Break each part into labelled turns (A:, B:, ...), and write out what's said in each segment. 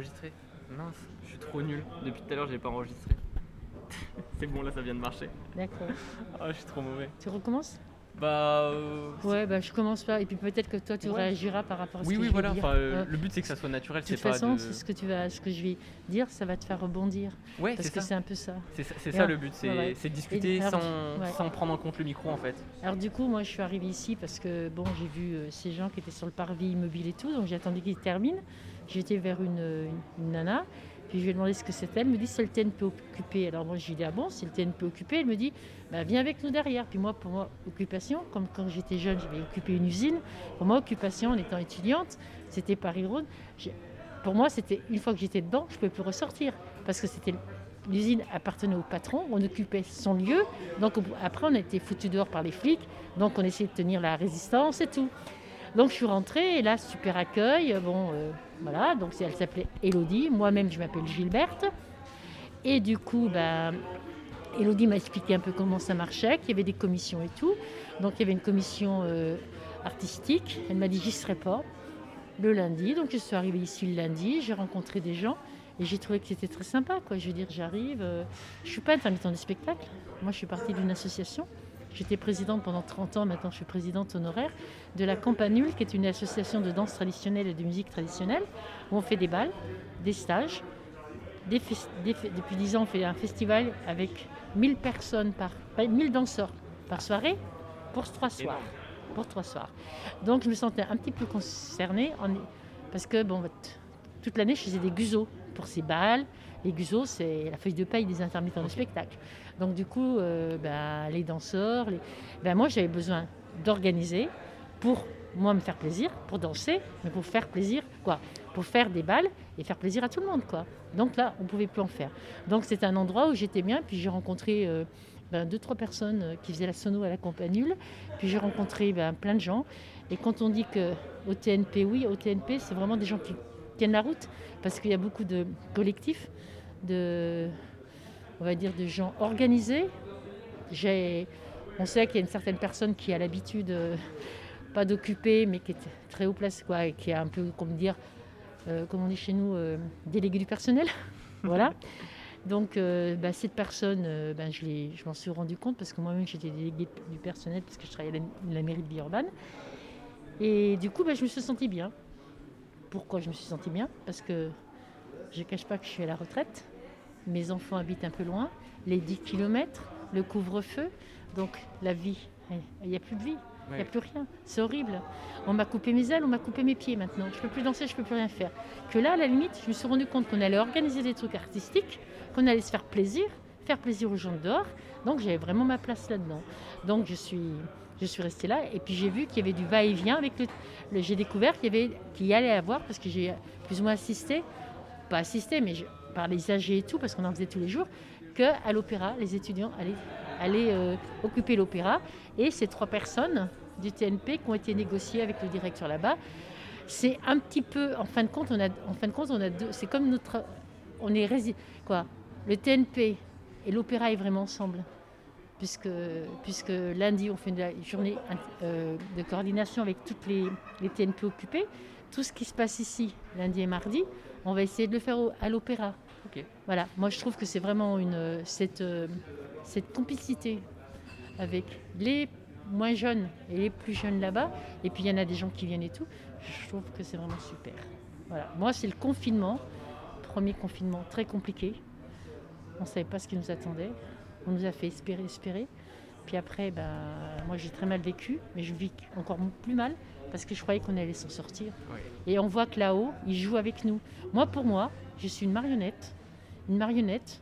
A: Enregistré Mince, je suis trop nul. Depuis tout à l'heure, j'ai pas enregistré. C'est bon, là, ça vient de marcher.
B: D'accord.
A: Ah, je suis trop mauvais.
B: Tu recommences?
A: Bah. euh,
B: Ouais, bah je commence pas. Et puis peut-être que toi tu
A: Ouais.
B: réagiras par rapport à ce
A: Oui,
B: que
A: oui,
B: je vais
A: voilà.
B: dire.
A: Enfin, euh,
B: Euh,
A: le but, c'est que ça soit naturel.
B: de
A: C'est
B: toute
A: pas
B: façon,
A: de.
B: c'est ce que tu vas, ce que je vais dire, ça va te faire rebondir.
A: Ouais,
B: Parce
A: c'est
B: que
A: ça.
B: c'est un peu ça.
A: C'est ça, c'est
B: Et
A: ça,
B: alors-
A: le but, c'est
B: ouais, ouais.
A: c'est de discuter
B: Et alors,
A: sans,
B: ouais.
A: sans prendre en compte le micro en fait.
B: Alors du coup, moi je suis arrivée ici parce que bon, j'ai vu euh, ces gens qui étaient sur le parvis immobile et tout, donc j'ai attendu qu'ils terminent. J'étais vers une, nana, puis je lui ai demandé ce que c'était. Elle me dit c'est le TNP occupé. Alors moi je dit ah bon, c'est le TNP occupé? Elle me dit bah, viens avec nous derrière. Puis moi, pour moi, occupation, comme quand j'étais jeune, j'avais occupé une usine. Pour moi, occupation en étant étudiante, c'était Paris Road. J'ai- Pour moi, c'était une fois que j'étais dedans, je ne pouvais plus ressortir parce que c'était l'usine appartenait au patron, on occupait son lieu. Donc après, on a été foutus dehors par les flics. Donc on essayait de tenir la résistance et tout. Donc je suis rentrée et là, super accueil. Bon, euh, voilà, donc elle s'appelait Elodie. Moi-même, je m'appelle Gilberte. Et du coup, Elodie m'a expliqué un peu comment ça marchait, qu'il y avait des commissions et tout. Donc il y avait une commission euh, artistique. Elle m'a dit j'y serai pas le lundi. Donc je suis arrivée ici le lundi, j'ai rencontré des gens et j'ai trouvé que c'était très sympa. Je veux dire, j'arrive, euh, je suis pas intermittent du spectacle. Moi, je suis partie d'une association. J'étais présidente pendant 30 ans, maintenant je suis présidente honoraire de la Campanule, qui est une association de danse traditionnelle et de musique traditionnelle, où on fait des balles, des stages. Des des depuis 10 ans, on fait un festival avec 1000 personnes par, pas, 1000 danseurs par soirée pour trois soirs.
A: Énorme.
B: Pour trois soirs. Donc je me sentais un petit peu concernée en- parce que bon, toute l'année je faisais des guzos pour ces balles. Les guzos, c'est la feuille de paille des intermittents de spectacle. Donc du coup, euh, bah, les danseurs, bah, moi j'avais besoin d'organiser pour moi me faire plaisir, pour danser, mais pour faire plaisir, quoi, pour faire des balles et faire plaisir à tout le monde, quoi. Donc là, on pouvait plus en faire. Donc c'était un endroit où j'étais bien, puis j'ai rencontré euh, ben, deux trois personnes euh, qui faisaient la sono à la campanule, puis j'ai rencontré ben, plein de gens. Et quand on dit que au TNP, oui, au TNP, c'est vraiment des gens qui tiennent la route, parce qu'il y a beaucoup de collectifs, de, on va dire, de gens organisés. On sait qu'il y a une certaine personne qui a l'habitude, euh, pas d'occuper, mais qui est très haut place, quoi, et qui est un peu, comme dire, euh, comme on dit chez nous, euh, délégué du personnel. voilà. Donc, bah, cette personne, ben, je, m'en suis rendu compte parce que moi-même j'étais déléguée du personnel parce que je travaillais à la, mairie de Villeurbanne. Et du coup, ben, je me suis sentie bien. Pourquoi je me suis sentie bien? Parce que je ne cache pas que je suis à la retraite. Mes enfants habitent un peu loin. Les 10 km, le couvre-feu. Donc, la vie, il n'y a plus de vie. Il n'y a plus rien. C'est horrible. On m'a coupé mes ailes, on m'a coupé mes pieds maintenant. Je ne peux plus danser, je ne peux plus rien faire. Que là, à la limite, je me suis rendu compte qu'on allait organiser des trucs artistiques, qu'on allait se faire plaisir, faire plaisir aux gens de dehors. Donc j'avais vraiment ma place là-dedans. Donc je suis, je suis restée là. Et puis j'ai vu qu'il y avait du va-et-vient avec le. le- j'ai découvert qu'il y avait, qu'il y allait avoir, parce que j'ai plus ou moins assisté, pas assisté, mais par les AG et tout, parce qu'on en faisait tous les jours, qu'à l'opéra, les étudiants allaient, allaient euh, occuper l'opéra. Et ces trois personnes du TNP qui ont été négociées avec le directeur là-bas, c'est un petit peu, en fin de compte, on a, on a deux, c'est comme notre, on est quoi, le TNP et l'opéra est vraiment ensemble, puisque, puisque lundi on fait une journée euh, de coordination avec toutes les, les TNP occupés, tout ce qui se passe ici lundi et mardi, on va essayer de le faire au- à l'opéra. Voilà, moi je trouve que c'est vraiment une, cette, euh, cette complicité avec les moins jeunes et les plus jeunes là-bas. Et puis il y en a des gens qui viennent et tout. Je trouve que c'est vraiment super. Voilà. Moi, c'est le confinement, premier confinement très compliqué. On ne savait pas ce qui nous attendait. On nous a fait espérer, espérer. Puis après, ben, moi j'ai très mal vécu, mais je vis encore plus mal parce que je croyais qu'on allait s'en sortir. Et on voit que là-haut, ils jouent avec nous. Moi, pour moi, je suis une marionnette. Une marionnette,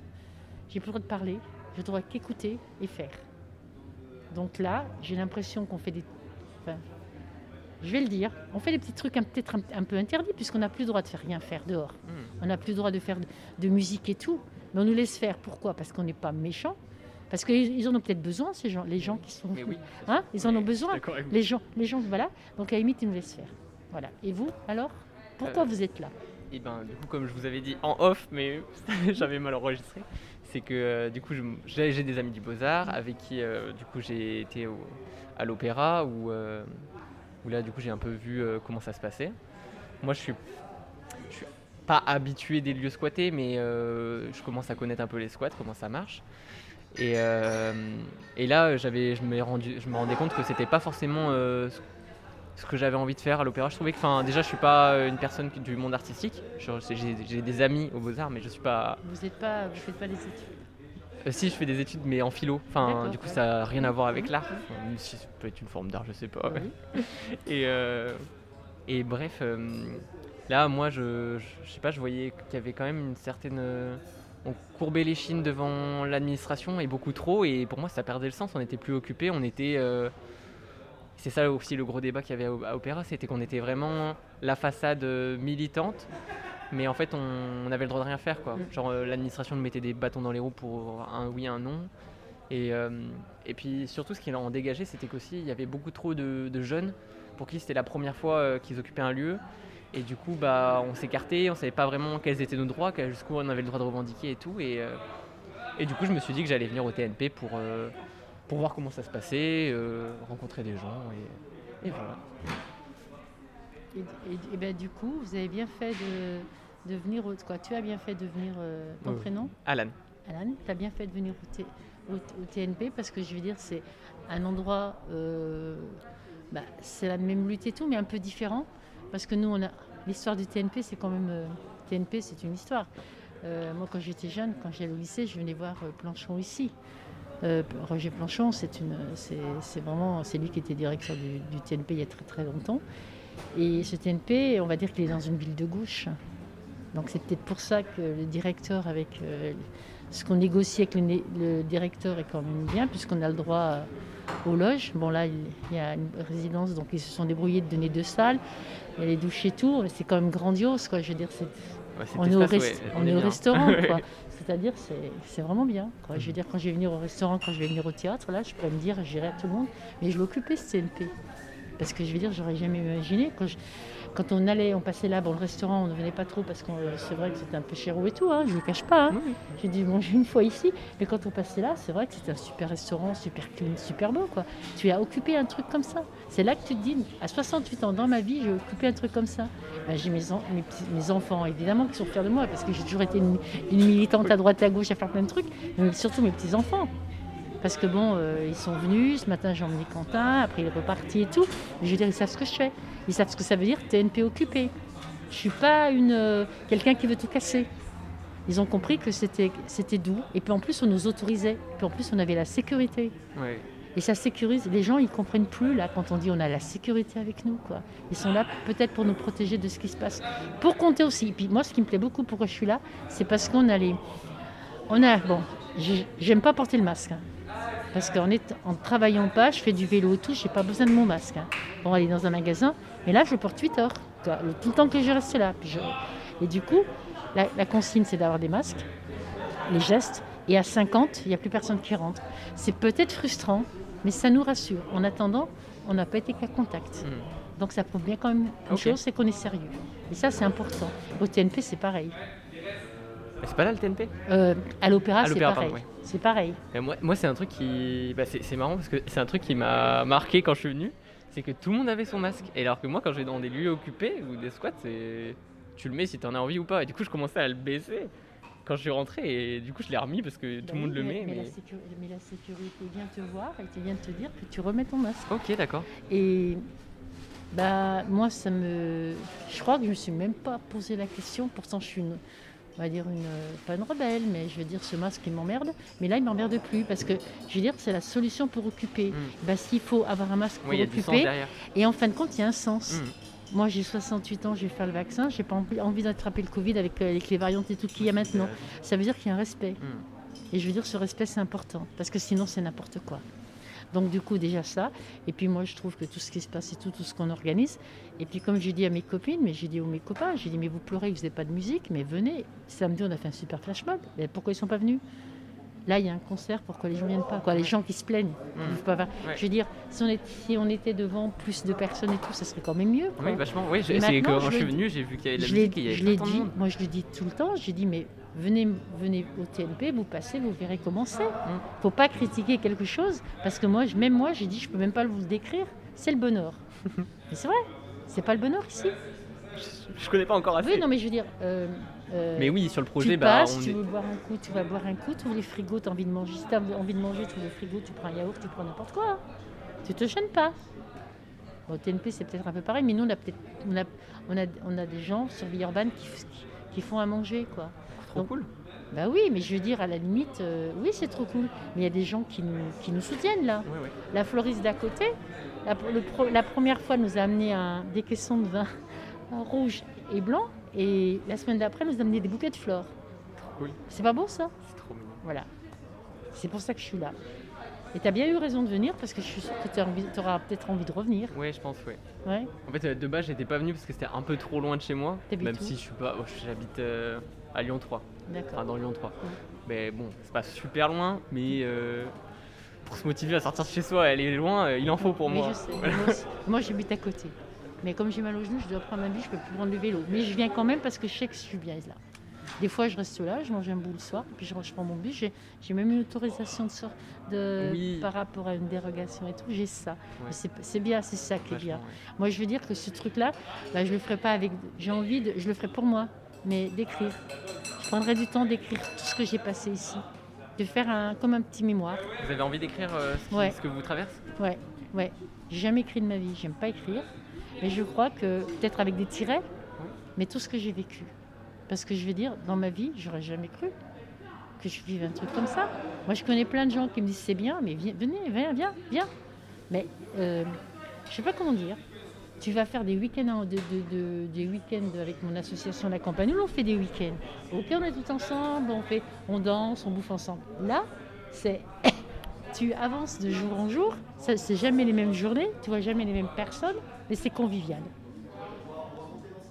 B: j'ai plus le droit de parler, je dois qu'écouter et faire. Donc là, j'ai l'impression qu'on fait des. enfin, je vais le dire, on fait des petits trucs peut-être un, un peu interdits, puisqu'on n'a plus le droit de faire rien faire dehors.
A: Hmm.
B: On n'a plus le droit de faire de, de musique et tout. Mais on nous laisse faire. Pourquoi? Parce qu'on n'est pas méchants. Parce qu'ils ils en ont peut-être besoin, ces gens, les gens qui sont.
A: Mais oui.
B: Hein Ils en ont besoin. Les gens, les gens, voilà. Donc à la limite, ils nous laissent faire. Voilà. Et vous, alors? Pourquoi
A: Euh,
B: vous êtes là?
A: Et ben du coup comme je vous avais dit en off mais j'avais mal enregistré, c'est que euh, du coup j'ai des amis du Beaux-Arts avec qui euh, du coup j'ai été au- à l'opéra où, où là du coup j'ai un peu vu comment ça se passait. Moi je suis, je suis pas habitué des lieux squattés, mais je commence à connaître un peu les squats, comment ça marche. Et, euh, et là, j'avais, je, me rendu, je me rendais compte que c'était pas forcément euh, ce que j'avais envie de faire à l'opéra. Je trouvais que, enfin, déjà, je suis pas une personne du monde artistique. J'ai, des amis aux Beaux-Arts, mais je suis pas.
B: Vous êtes pas, vous faites pas des études.
A: Euh, si, je fais des études, mais en philo. Enfin, du coup,
B: ouais.
A: ça n'a rien à voir avec
B: Mhm.
A: l'art. Enfin, si ça peut être une forme d'art, je sais pas.
B: Oui.
A: Et, et bref, là, moi, je, je, je sais pas, je voyais qu'il y avait quand même une certaine. On courbait les chines devant l'administration et beaucoup trop, et pour moi, ça perdait le sens. On n'était plus occupé, on était. euh, c'est ça aussi le gros débat qu'il y avait à, Opéra, c'était qu'on était vraiment la façade euh, militante, mais en fait, on, on avait le droit de rien faire, quoi.
B: Mm.
A: Genre, euh, l'administration nous mettait des bâtons dans les roues pour un oui, un non. Et, euh, et puis surtout, ce qui en dégageait, c'était qu'aussi, il y avait beaucoup trop de, de jeunes pour qui c'était la première fois euh, qu'ils occupaient un lieu. Et du coup, bah, on s'écartait, on savait pas vraiment quels étaient nos droits, jusqu'où on avait le droit de revendiquer et tout. Et, euh, et du coup, je me suis dit que j'allais venir au TNP pour, euh, pour voir comment ça se passait, euh, rencontrer des gens. Et, et voilà.
B: Et, ben, du coup, vous avez bien fait de, de venir au, quoi, tu as bien fait de venir ton
A: Oui.
B: prénom?
A: Alan.
B: Alan, tu as bien fait de venir au, T- au- au TNP parce que je veux dire, c'est un endroit, bah, c'est la même lutte et tout, mais un peu différent. Parce que nous, on a l'histoire du TNP, c'est quand même. euh, TNP, c'est une histoire. Euh, moi, quand j'étais jeune, quand j'allais au lycée, je venais voir euh, Planchon ici. Roger Planchon, c'est vraiment, c'est lui qui était directeur du, TNP il y a très très longtemps. Et ce TNP, on va dire qu'il est dans une ville de gauche. Donc c'est peut-être pour ça que le directeur, avec ce qu'on négocie avec le, directeur, est quand même bien, puisqu'on a le droit aux loges. Bon là, il y a une résidence, donc ils se sont débrouillés de donner deux salles. Il y a les douches et tout. C'est quand même grandiose, quoi. Je veux dire, c'est
A: Ouais,
B: on est au,
A: espace,
B: rest-
A: ouais,
B: on
A: est
B: au restaurant, quoi. C'est-à-dire, c'est c'est vraiment bien. Quoi. Je veux dire, quand je vais venir au restaurant, quand je vais venir au théâtre, là, je pourrais me dire, j'irai à tout le monde, mais je l'occupais, ce CNP. Parce que je veux dire, j'aurais jamais imaginé. Quand, je- quand on allait, on passait là, bon, le restaurant, on ne venait pas trop parce que c'est vrai que c'était un peu cher et tout, hein, je ne le cache pas. hein.
A: Oui.
B: J'ai dû manger une fois ici, mais quand on passait là, c'est vrai que c'était un super restaurant, super clean, super beau. Quoi. Tu as occupé un truc comme ça. C'est là que tu te dis, à 68 ans dans ma vie, j'ai occupé un truc comme ça. Ben, j'ai mes, en- mes, petits- mes enfants, évidemment, qui sont fiers de moi, parce que j'ai toujours été une, une militante à droite et à gauche à faire plein de trucs, mais surtout mes petits-enfants. Parce que bon, euh, ils sont venus, ce matin j'ai emmené Quentin, après il est reparti et tout. Mais je veux dire, ils savent ce que je fais. Ils savent ce que ça veut dire TNP occupé. Je suis pas une euh, quelqu'un qui veut tout casser. Ils ont compris que c'était c'était doux. Et puis en plus, on nous autorisait. Puis en plus, on avait la sécurité. Et ça sécurise. Les gens, ils comprennent plus là quand on dit on a la sécurité avec nous. Quoi. Ils sont là peut-être pour nous protéger de ce qui se passe. Pour compter aussi. Et puis moi, ce qui me plaît beaucoup, pourquoi je suis là, c'est parce qu'on a les. On a. Bon, j'ai- j'aime pas porter le masque. hein. Parce qu'en est- en travaillant pas, je fais du vélo et tout, j'ai pas besoin de mon masque. hein. Pour aller dans un magasin. Mais là, je porte 8 heures. tout le temps que je reste là. Puis je- Et du coup, la, la consigne, c'est d'avoir des masques, les gestes. Et à 50, il n'y a plus personne qui rentre. C'est peut-être frustrant, mais ça nous rassure. En attendant, on n'a pas été qu'à contact.
A: Mm.
B: Donc ça prouve bien quand même une chose, c'est qu'on est sérieux. Et ça, c'est important. Au TNP, c'est pareil.
A: C'est pas là le TNP
B: Euh, à l'opéra, c'est pareil.
A: ouais.
B: C'est pareil.
A: Et moi, moi c'est un truc qui. bah, c'est c'est marrant parce que c'est un truc qui m'a marqué quand je suis venu. C'est que tout le monde avait son masque. Et alors que moi, quand je vais dans des lieux occupés ou des squats, c'est. Tu le mets si t'en as envie ou pas. Et du coup, je commençais à le baisser quand je suis rentré. Et du coup, je l'ai remis parce que tout
B: Bah
A: le monde
B: oui,
A: le
B: mais,
A: met.
B: mais
A: Mais...
B: la sécu- mais la sécurité vient te voir et vient te dire que tu remets ton masque.
A: Ok, d'accord.
B: Et bah, moi, ça me. Je crois que je me suis même pas posé la question. Pourtant, je suis une. On va dire une. Pas une rebelle, mais je veux dire, ce masque, il m'emmerde. Mais là, il m'emmerde plus parce que, je veux dire, c'est la solution pour occuper. Bah, s'il faut avoir un masque pour
A: Oui,
B: occuper, et en fin de compte, il y a un sens.
A: Mm.
B: Moi, j'ai 68 ans, je vais faire le vaccin. J'ai pas envie, envie d'attraper le Covid avec, euh, avec les variantes et tout qu'il y a maintenant. Ça veut dire qu'il y a un respect.
A: Mm.
B: Et je veux dire, ce respect, c'est important. Parce que sinon, c'est n'importe quoi. Donc, du coup, déjà ça. Et puis, moi, je trouve que tout ce qui se passe et tout, tout ce qu'on organise. Et puis, comme j'ai dit à mes copines, mais j'ai dit aux mes copains, j'ai dit, mais vous pleurez, vous n'avez pas de musique, mais venez. Samedi, on a fait un super flash mob. Mais pourquoi ils sont pas venus? Là, il y a un concert, pourquoi les gens viennent pas quoi, Les gens qui se plaignent. pas
A: Ouais.
B: Je veux dire, si on, est- si on était devant plus de personnes et tout, ça serait quand même mieux. quoi.
A: Oui, vachement. Oui, quand
B: je
A: suis venu, j'ai vu qu'il y avait de la musique et il y avait
B: je l'ai dit, moi je le dis tout le temps, j'ai dit mais venez, venez au TNP, vous passez, vous verrez comment c'est.
A: Mm.
B: Faut pas critiquer quelque chose parce que moi, même moi, j'ai dit je peux même pas vous le décrire, c'est le bonheur. mais c'est vrai, c'est pas le bonheur ici.
A: je, je connais pas encore assez.
B: Oui, non, mais je veux dire. euh, euh,
A: Mais oui, sur le projet,
B: tu
A: bah,
B: passes,
A: on
B: tu
A: est-
B: veux boire un coup, tu vas boire un coup, tu ouvres les frigos, tu as envie de manger. Si tu as envie de manger, tu ouvres le frigo, tu prends un yaourt, tu prends n'importe quoi. hein. Tu te gênes pas. Bon, au TNP, c'est peut-être un peu pareil, mais nous, on a, peut-être, on a, on a, on a des gens sur Villeurbanne qui, qui font à manger, quoi.
A: Trop
B: donc-
A: cool.
B: Bah oui, mais je veux dire, à la limite, euh, oui, c'est trop cool. Mais il y a des gens qui nous, qui nous soutiennent, là. La floriste d'à côté, la, le pro- la première fois, nous a amené un, des caissons de vin rouge et blanc. Et la semaine d'après, nous a amené des bouquets de fleurs.
A: cool.
B: C'est pas beau, ça?
A: C'est trop mignon.
B: Voilà. C'est pour ça que je suis là. Et tu as bien eu raison de venir parce que je suis sûre que tu auras peut-être envie de revenir.
A: Ouais, je pense, ouais.
B: Ouais.
A: En fait, euh, de base, j'étais pas venu parce que c'était un peu trop loin de chez moi. Même
B: où
A: si je suis pas. oh, J'habite euh, à Lyon 3. Enfin,
B: D'accord.
A: dans Lyon 3. Mais bon, c'est pas super loin, mais euh, pour se motiver à sortir de chez soi, aller loin, il en faut pour
B: Mais
A: moi.
B: je sais, moi, aussi. Moi, j'habite à côté. Mais comme j'ai mal au genou, je dois prendre un bus, je peux plus prendre le vélo. Mais je viens quand même parce que je sais que je suis bien là. Des fois, je reste là, je mange un bout le soir, puis je, je prends mon bus. J'ai, même une autorisation de, sor- de
A: Oui.
B: par rapport à une dérogation et tout. J'ai ça.
A: Ouais.
B: C'est, bien, c'est ça qui est bien.
A: Ouais.
B: Moi, je veux dire que ce truc-là, bah, je le ferai pas avec. J'ai envie de. Je le ferai pour moi, mais d'écrire. Je prendrai du temps d'écrire tout ce que j'ai passé ici, de faire un comme un petit mémoire.
A: Vous avez envie d'écrire euh, ce, qui-
B: Ouais.
A: ce que vous traversez?
B: Ouais, ouais. J'ai jamais écrit de ma vie. J'aime pas écrire, mais je crois que peut-être avec des tirets, mais tout ce que j'ai vécu. Parce que je veux dire, dans ma vie, j'aurais jamais cru que je vive un truc comme ça. Moi, je connais plein de gens qui me disent c'est bien, mais viens, venez, viens, viens, viens. Mais euh, je sais pas comment dire. Tu vas faire des week-ends, en- de- de- de- des week-ends avec mon association La Campagne. Nous, on fait des week-ends. Ok, on est tous ensemble, on fait, on danse, on bouffe ensemble. Là, c'est tu avances de jour en jour. C'est jamais les mêmes journées, tu vois jamais les mêmes personnes, mais c'est convivial.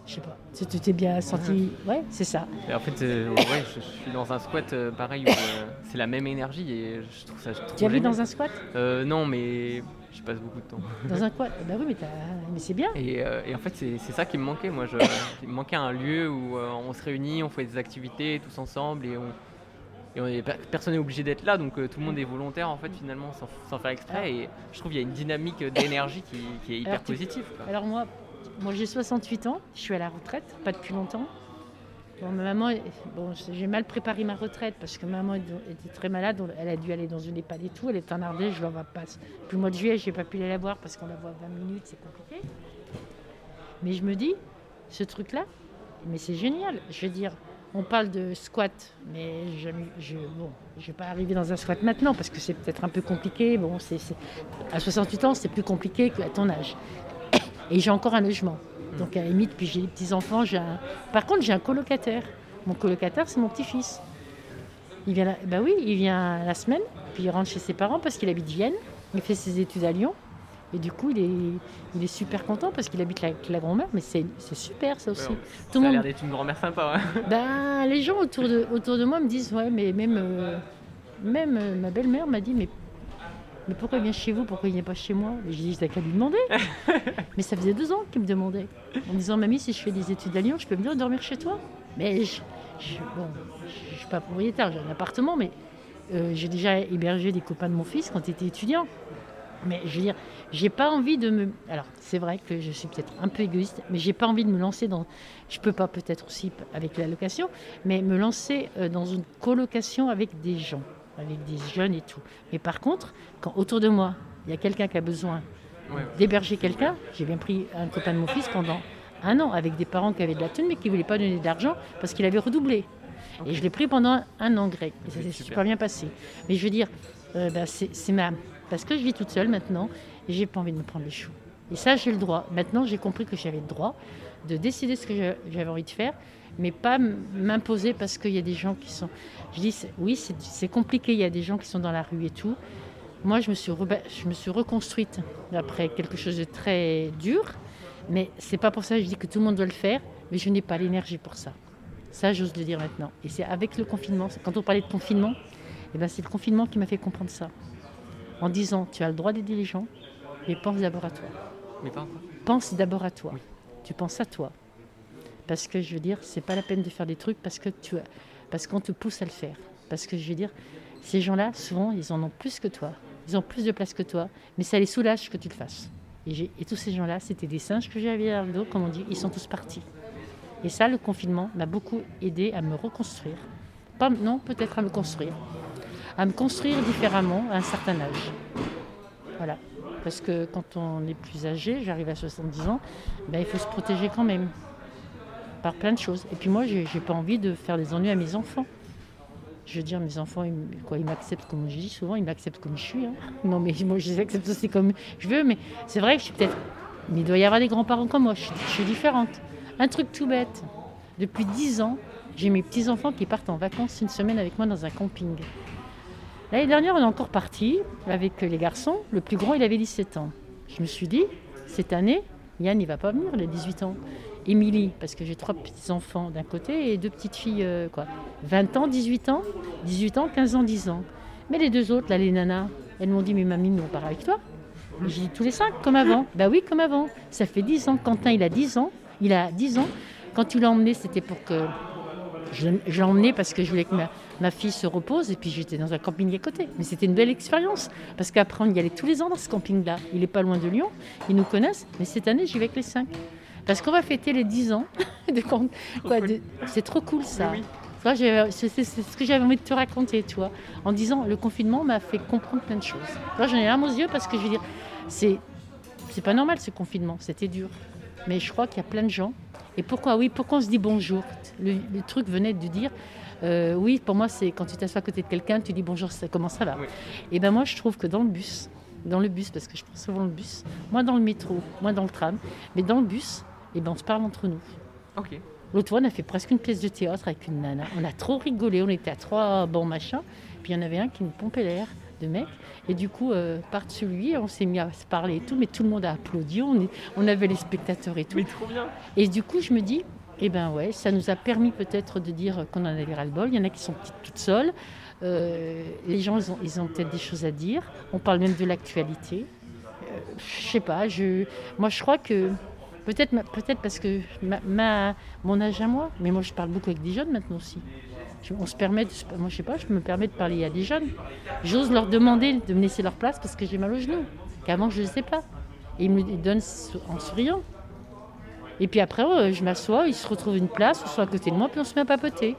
B: Je sais pas. Tu t'es bien senti. Ouais, c'est ça.
A: En fait, euh, ouais, je, je suis dans un squat euh, pareil où euh, c'est la même énergie et je trouve ça trop
B: Tu dans un squat?
A: Non, mais je passe beaucoup de temps.
B: Dans un squat? Bah oui, mais, c'est bien.
A: Et, et en fait, c'est ça qui me manquait. Moi, je, il me manquait un lieu où on se réunit, on fait des activités tous ensemble et on. Et on est, per- personne n'est obligé d'être là, donc tout le monde est volontaire en fait finalement sans, sans faire exprès. Et je trouve qu'il y a une dynamique d'énergie qui, qui est hyper
B: Alors,
A: positive. quoi.
B: Alors moi, moi j'ai 68 ans, je suis à la retraite, pas depuis longtemps. Bon, ma maman, bon, j'ai mal préparé ma retraite parce que maman était très malade, elle a dû aller dans une EHPAD et tout, elle est en Ardèche, je ne la vois pas. Depuis le mois de juillet, je n'ai pas pu aller la voir parce qu'on la voit 20 minutes, c'est compliqué. Mais je me dis, ce truc-là, mais c'est génial. Je veux dire, on parle de squat, mais je je, bon, je vais pas arriver dans un squat maintenant parce que c'est peut-être un peu compliqué. Bon, à 68 ans, c'est plus compliqué qu'à ton âge. Et j'ai encore un logement. Donc à la limite, puis j'ai des petits-enfants. J'ai un... Par contre, j'ai un colocataire. Mon colocataire, c'est mon petit-fils. Il vient, la... bah oui, il vient la semaine, puis il rentre chez ses parents parce qu'il habite Vienne. Il fait ses études à Lyon. Et du coup, il est, il est super content parce qu'il habite avec la grand-mère. Mais c'est, super, ça aussi.
A: Ouais,
B: Tout
A: Ça a l'air d'être une grand-mère sympa. ouais.
B: Ben, les gens autour de, autour de moi me disent, ouais, mais même, euh, même euh, ma belle-mère m'a dit, mais, mais pourquoi il vient chez vous, pourquoi il vient pas chez moi J'ai dit, t'as qu'à lui demander. mais ça faisait deux ans qu'il me demandait, en me disant, mamie, si je fais des études à Lyon, je peux venir dormir chez toi Mais je, je, bon, je, je suis pas propriétaire, j'ai un appartement, mais euh, j'ai déjà hébergé des copains de mon fils quand il était étudiant. Mais je veux dire, j'ai pas envie de me. Alors, c'est vrai que je suis peut-être un peu égoïste, mais j'ai pas envie de me lancer dans. Je peux pas peut-être aussi avec la location, mais me lancer euh, dans une colocation avec des gens, avec des jeunes et tout. Mais par contre, quand autour de moi, il y a quelqu'un qui a besoin d'héberger quelqu'un, j'ai bien pris un copain de mon fils pendant un an avec des parents qui avaient de la thune mais qui ne voulaient pas donner d'argent parce qu'il avait redoublé. Et je l'ai pris pendant un an grec. Et ça s'est
A: super.
B: bien passé. Mais je veux dire, euh, bah, c'est ma. Parce que je vis toute seule maintenant et j'ai pas envie de me prendre les choux. Et ça, j'ai le droit. Maintenant, j'ai compris que j'avais le droit de décider ce que j'a- j'avais envie de faire, mais pas m'imposer parce qu'il y a des gens qui sont. Je dis, oui, c'est compliqué, il y a des gens qui sont dans la rue et tout. Moi, je me suis, je me suis reconstruite après quelque chose de très dur, mais c'est pas pour ça que je dis que tout le monde doit le faire, mais je n'ai pas l'énergie pour ça. Ça, j'ose le dire maintenant. Et c'est avec le confinement, quand on parlait de confinement, eh ben, c'est le confinement qui m'a fait comprendre ça. En disant, tu as le droit d'aider les gens, mais pense d'abord à toi.
A: Mais pas encore.
B: Pense d'abord à toi.
A: Oui.
B: Tu penses à toi. Parce que je veux dire, c'est pas la peine de faire des trucs parce que tu parce qu'on te pousse à le faire. Parce que je veux dire, ces gens-là, souvent, ils en ont plus que toi. Ils ont plus de place que toi, mais ça les soulage que tu le fasses. Et, tous ces gens-là, c'était des singes que j'avais à dos, comme on dit, ils sont tous partis. Et ça, le confinement m'a beaucoup aidé à me reconstruire. Pas, non, peut-être à me construire. À me construire différemment à un certain âge. Voilà. Parce que quand on est plus âgé, j'arrive à 70 ans, ben, il faut se protéger quand même. Par plein de choses. Et puis moi, j'ai pas envie de faire des ennuis à mes enfants. Je veux dire, mes enfants, ils, quoi, ils m'acceptent comme je dis souvent, ils m'acceptent comme je suis. Hein. Non, mais moi, je les accepte aussi comme je veux. Mais c'est vrai que je suis peut-être. Mais il doit y avoir des grands-parents comme moi. Je suis, différente. Un truc tout bête. Depuis 10 ans, j'ai mes petits-enfants qui partent en vacances une semaine avec moi dans un camping. L'année dernière, on est encore parti avec les garçons. Le plus grand, il avait 17 ans. Je me suis dit, cette année, Yann, il va pas venir, il a 18 ans. Émilie, parce que j'ai trois petits-enfants d'un côté et deux petites filles, euh, quoi. 20 ans, 18 ans, 18 ans, 15 ans, 10 ans. Mais les deux autres, là, les nanas, elles m'ont dit, mais mamie, nous, on part avec toi. J'ai dit, tous les cinq, comme avant. Bah oui, comme avant. Ça fait 10 ans. Quentin, il a 10 ans. Il a 10 ans. Quand tu l'as emmené, c'était pour que... Je, l'ai emmené parce que je voulais que ma, fille se repose et puis j'étais dans un camping à côté. Mais c'était une belle expérience parce qu'après on y allait tous les ans dans ce camping-là. Il n'est pas loin de Lyon, ils nous connaissent, mais cette année j'y vais avec les cinq. Parce qu'on va fêter les 10 ans. de, c'est trop cool ça. C'est ce que j'avais envie de te raconter, tu vois. En disant, le confinement m'a fait comprendre plein de choses. Là, j'en ai larmes aux yeux parce que je veux dire, c'est, c'est pas normal ce confinement, c'était dur. Mais je crois qu'il y a plein de gens. Et pourquoi, oui, pourquoi on se dit bonjour? Le, truc venait de dire, euh, oui, pour moi, c'est quand tu t'assois à côté de quelqu'un, tu dis bonjour, ça, comment ça va? Et ben moi, je trouve que dans le bus, dans le bus, parce que je prends souvent le bus, moi dans le métro, moi dans le tram, mais dans le bus, et ben on se parle entre nous.
A: Ok.
B: L'autre fois, on a fait presque une pièce de théâtre avec une nana. On a trop rigolé, on était à trois bons machins. Puis il y en avait un qui nous pompait l'air de mec. Et du coup, euh, par-dessus lui, on s'est mis à se parler et tout, mais tout le monde a applaudi. On, on avait les spectateurs et tout.
A: Mais trop bien.
B: Et du coup, je me dis, eh ben ouais, ça nous a permis peut-être de dire qu'on en avait ras-le-bol. Il y en a qui sont petites toutes seules. Euh, les gens, ils ont, ils ont peut-être des choses à dire. On parle même de l'actualité. Euh, je sais pas, je, moi je crois que Peut-être peut parce que ma, mon âge à moi, mais moi je parle beaucoup avec des jeunes maintenant aussi. on se permet, de, moi je sais pas, je me permets de parler à des jeunes. J'ose leur demander de me laisser leur place parce que j'ai mal au genou, qu'avant je ne sais pas. Et ils me le donnent en souriant. Et puis après, euh, je m'assois, ils se retrouvent une place, ils sont à côté de moi, puis on se met à papoter.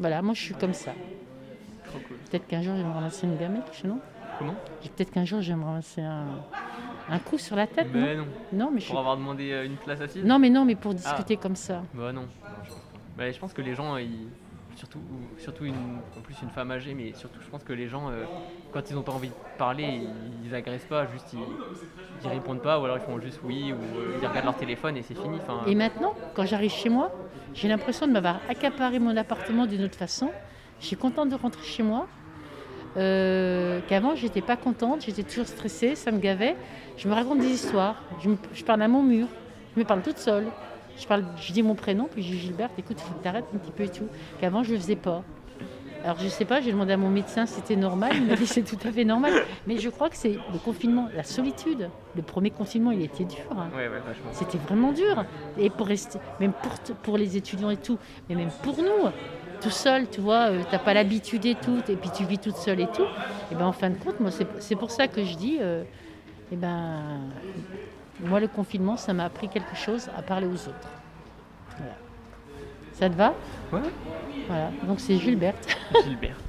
B: Voilà, moi je suis comme ça. Peut-être qu'un jour je vais me ramasser une gamelle, non
A: Comment?
B: Peut-être qu'un jour je vais me ramasser un. Un coup sur la tête
A: mais non,
B: non. mais
A: Pour je... avoir demandé euh, une place assise
B: Non, mais non, mais pour discuter ah. comme ça.
A: Bah non. Bah, je pense que les gens, ils... surtout, surtout une... en plus une femme âgée, mais surtout je pense que les gens, euh, quand ils n'ont pas envie de parler, ils, agressent pas, juste ils... ils, répondent pas, ou alors ils font juste oui, ou euh, ils regardent leur téléphone et c'est fini.
B: Et maintenant, quand j'arrive chez moi, j'ai l'impression de m'avoir accaparé mon appartement d'une autre façon. Je suis contente de rentrer chez moi. Euh, qu'avant j'étais pas contente, j'étais toujours stressée, ça me gavait. Je me raconte des histoires, je, parle à mon mur, je me parle toute seule. Je, parle, je dis mon prénom, puis je dis Gilberte, écoute, il faut que tu arrêtes un petit peu et tout. Qu'avant je le faisais pas. Alors je sais pas, j'ai demandé à mon médecin si c'était normal, il m'a dit c'est tout à fait normal. Mais je crois que c'est le confinement, la solitude. Le premier confinement, il était dur. Hein. c'était vraiment dur. Et pour rester, même pour, pour les étudiants et tout, mais même pour nous tout seul, tu vois, euh, t'as pas l'habitude et tout, et puis tu vis toute seule et tout, et ben en fin de compte, moi c'est pour ça que je dis, euh, et ben moi le confinement, ça m'a appris quelque chose à parler aux autres. Ça te va?
A: Ouais.
B: Voilà, donc c'est Gilberte.
A: Gilberte.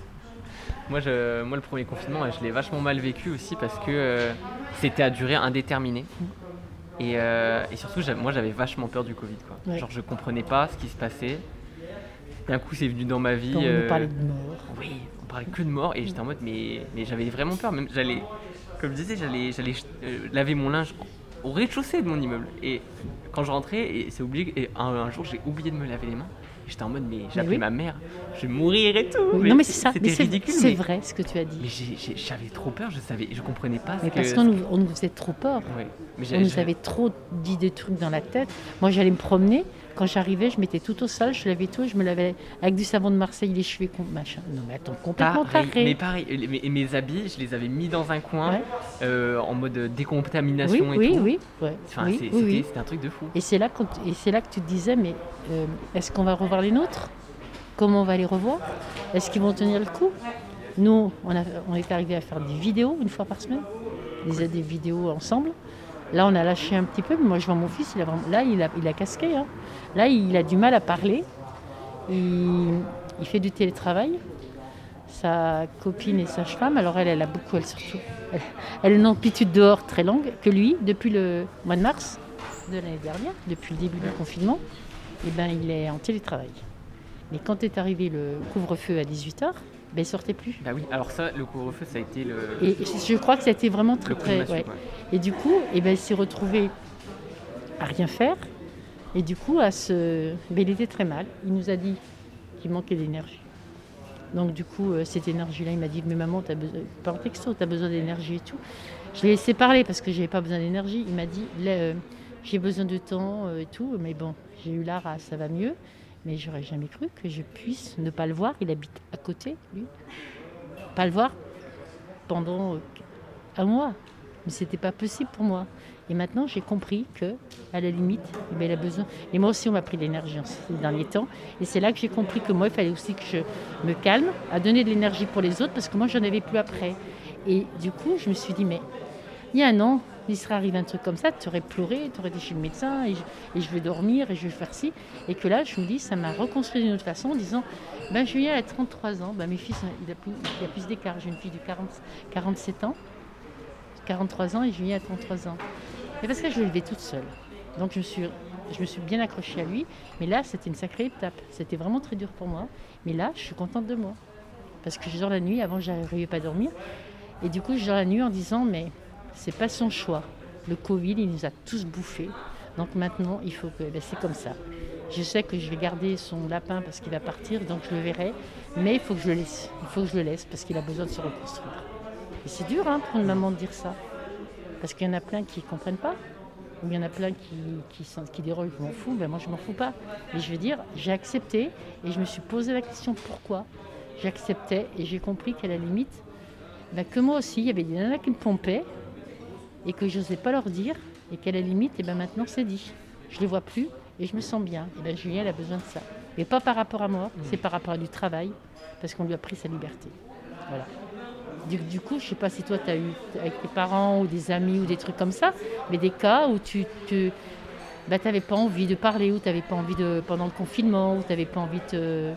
A: Moi, je, moi, le premier confinement, je l'ai vachement mal vécu aussi parce que euh, c'était à durée indéterminée. Et, et surtout, moi, j'avais vachement peur du Covid. Quoi. Genre, je comprenais pas ce qui se passait. D'un coup, c'est venu dans ma vie.
B: on euh... parlait de mort.
A: Oui, on parlait que de mort et j'étais en mode, mais, mais j'avais vraiment peur. Même, j'allais, comme je disais, j'allais, j'allais euh, laver mon linge au rez-de-chaussée de mon immeuble. Et quand je rentrais, et c'est oublié, et un, jour, j'ai oublié de me laver les mains. J'étais en mode, mais j'ai appelé ma mère, je vais mourir et tout.
B: non, mais c'est ça, c'était ridicule. C'est vrai ce que tu as dit.
A: Mais j'avais trop peur, je savais, je comprenais pas.
B: Mais parce qu'on nous, faisait trop peur. Mais on nous avait trop dit des trucs dans la tête. Moi, j'allais me promener, quand j'arrivais, je mettais tout au sol, je lavais tout, je me lavais avec du savon de Marseille les cheveux, machin. Non mais attends, complètement pareil,
A: Mais pareil, mes, mes, habits, je les avais mis dans un coin euh, en mode décontamination
B: oui,
A: et tout.
B: Oui, oui,
A: oui. C'était un truc de fou.
B: Et c'est là, et c'est là que tu te disais, mais euh, est-ce qu'on va revoir les nôtres? Comment on va les revoir? Est-ce qu'ils vont tenir le coup? Nous, on, a, on est arrivé à faire des vidéos une fois par semaine, des, des vidéos ensemble. Là, on a lâché un petit peu, mais moi, je vois mon fils, là, il a, a casqué. hein. Là, il a du mal à parler. Il, fait du télétravail. Sa copine est sage-femme, alors elle, elle a beaucoup, elle surtout. Elle, elle a une amplitude dehors très longue que lui, depuis le mois de mars de l'année dernière, depuis le début du confinement, eh ben, il est en télétravail. Mais quand est arrivé le couvre-feu à 18h, ben, sortait plus.
A: Bah oui, alors ça, le couvre-feu, ça a été le,
B: Et je crois que ça a été vraiment très
A: massue,
B: ouais. Et du coup, eh ben, il s'est retrouvé à rien faire. Et du coup, à se... ben, il était très mal. Il nous a dit qu'il manquait d'énergie. Donc du coup, euh, cette énergie-là, il m'a dit, mais maman, as besoin... par texto, tu as besoin d'énergie et tout. Je l'ai laissé parler parce que je n'avais pas besoin d'énergie. Il m'a dit, euh, j'ai besoin de temps euh, et tout. Mais bon, j'ai eu l'art, à- ça va mieux. Mais j'aurais jamais cru que je puisse ne pas le voir. Il habite à côté, lui. Pas le voir pendant euh, un mois. Mais c'était pas possible pour moi. Et maintenant, j'ai compris que, à la limite, eh ben, il a besoin. Et moi aussi, on m'a pris de l'énergie en ces derniers temps. Et c'est là que j'ai compris que moi, il fallait aussi que je me calme, à donner de l'énergie pour les autres, parce que moi, j'en avais plus après. Et du coup, je me suis dit, mais il y a un an, il serait arrivé un truc comme ça, tu aurais pleuré, tu aurais été chez le médecin, et je, vais dormir, et je vais faire ci. Et que là, je me dis, ça m'a reconstruit d'une autre façon, en disant, ben, Julien a 33 ans, ben, mes fils, il a plus, a plus d'écart. J'ai une fille de 40, 47 ans, 43 ans, et Julien a 33 ans. Et parce que je l'ai toute seule. Donc je me suis, je me suis bien accrochée à lui. Mais là, c'était une sacrée étape. C'était vraiment très dur pour moi. Mais là, je suis contente de moi. Parce que je dors la nuit. Avant, je n'arrivais pas à dormir. Et du coup, je dors la nuit en disant, mais c'est pas son choix. Le Covid, il nous a tous bouffés. Donc maintenant, il faut que. ben, c'est comme ça. Je sais que je vais garder son lapin parce qu'il va partir, donc je le verrai. Mais il faut que je le laisse. Il faut que je le laisse parce qu'il a besoin de se reconstruire. Et c'est dur hein, pour une maman de dire ça. Parce qu'il y en a plein qui ne comprennent pas. Ou il y en a plein qui, qui, diront je m'en fous, ben moi je m'en fous pas. Mais je veux dire, j'ai accepté et je me suis posé la question pourquoi? J'acceptais et j'ai compris qu'à la limite, ben, que moi aussi, il y avait des nanas qui me pompaient et que je n'osais pas leur dire et qu'à la limite, et ben maintenant c'est dit. Je les vois plus et je me sens bien. Et ben Julien, a besoin de ça. Mais pas par rapport à moi, c'est par rapport à du travail, parce qu'on lui a pris sa liberté. Voilà. Du, coup, je sais pas si toi, tu as eu avec tes parents ou des amis ou des trucs comme ça, mais des cas où tu tu bah, n'avais pas envie de parler, ou tu n'avais pas envie de, pendant le confinement, ou tu n'avais pas envie de...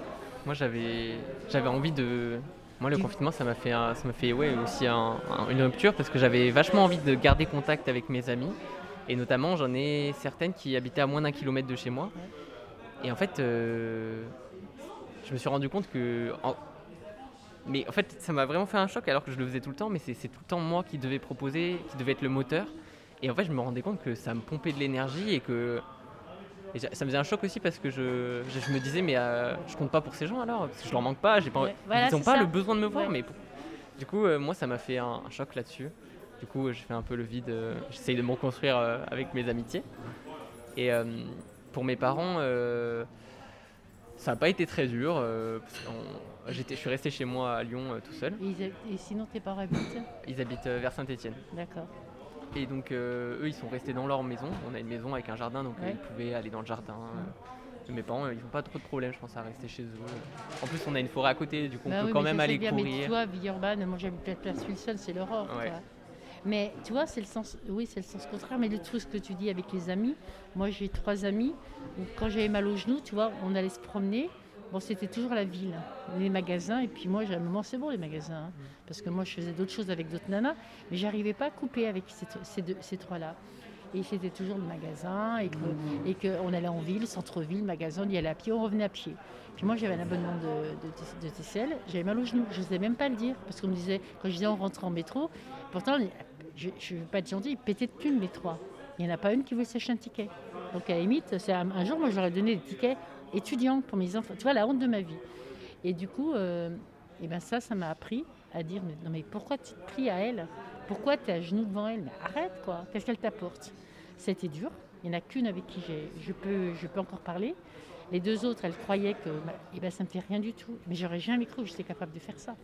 A: Moi, j'avais envie de. Moi, le confinement, ça m'a fait, un- ça m'a fait ouais, aussi un- un- une rupture parce que j'avais vachement envie de garder contact avec mes amis. Et notamment, j'en ai certaines qui habitaient à moins d'un kilomètre de chez moi. Et en fait, euh, je me suis rendu compte que. en- Mais en fait, ça m'a vraiment fait un choc alors que je le faisais tout le temps. Mais c'est, c'est tout le temps moi qui devais proposer, qui devait être le moteur. Et en fait, je me rendais compte que ça me pompait de l'énergie et que. Et ça me faisait un choc aussi parce que je, je, je me disais, mais euh, je compte pas pour ces gens alors, parce que je leur manque pas, j'ai pas,
B: Ouais, voilà,
A: ils n'ont pas
B: ça.
A: le besoin de me voir.
B: Ouais.
A: Mais pour- du coup, euh, moi, ça m'a fait un, un choc là-dessus. Du coup, euh, je fais un peu le vide, euh, j'essaye de me reconstruire avec mes amitiés. Et pour mes parents, ça n'a pas été très dur. j'étais, je suis resté chez moi à Lyon tout seul.
B: Et, ils et sinon, tes parents habitent
A: Ils habitent vers Saint-Etienne.
B: D'accord.
A: Et donc, euh, eux, ils sont restés dans leur maison. On a une maison avec un jardin, donc euh,
B: Ouais.
A: ils pouvaient aller dans le jardin. euh. Mes parents, ils n'ont pas trop de problèmes, je pense, à rester chez eux. En plus, on a une forêt à côté, du coup, on
B: Bah
A: peut
B: oui,
A: quand
B: mais
A: même aller
B: bien, Mais
A: courir.
B: toi, vie urbaine, moi j'habite la place Wilson, c'est l'horreur.
A: Ouais.
B: quoi. Mais tu vois, c'est le sens, oui, c'est le sens contraire. Mais le truc que tu dis avec les amis, moi j'ai trois amis où quand j'avais mal au genou, tu vois, on allait se promener. Bon, c'était toujours la ville, les magasins. Et puis moi, j'ai un moment, c'est bon les magasins. hein, parce que moi, je faisais d'autres choses avec d'autres nanas. Mais j'arrivais pas à couper avec ces, ces deux- ces trois-là. Et c'était toujours le magasin. Et que- et qu'on allait en ville, centre-ville, magasin, on y allait à pied, on revenait à pied. Puis moi, j'avais un abonnement de, de, de TCL, j'avais mal au genou. Je n'osais même pas le dire, parce qu'on me disait, quand je disais on rentrait en métro, pourtant, je ne veux pas être gentil, ils pétaient de thunes les trois. Il n'y en a pas une qui voulait s'acheter un ticket. Donc à la limite, un, un jour, moi, j'aurais donné des tickets étudiants pour mes enfants. Tu vois, la honte de ma vie. Et du coup, euh, et ben ça, ça m'a appris à dire, non mais pourquoi tu te plies à elle? Pourquoi tu es à genoux devant elle? Mais arrête, quoi. Qu'est-ce qu'elle t'apporte? C'était dur. Il n'y en a qu'une avec qui je peux, je peux encore parler. Les deux autres, elles croyaient que bah, eh ben, ça ne me fait rien du tout. Mais j'aurais jamais cru que j'étais capable de faire ça.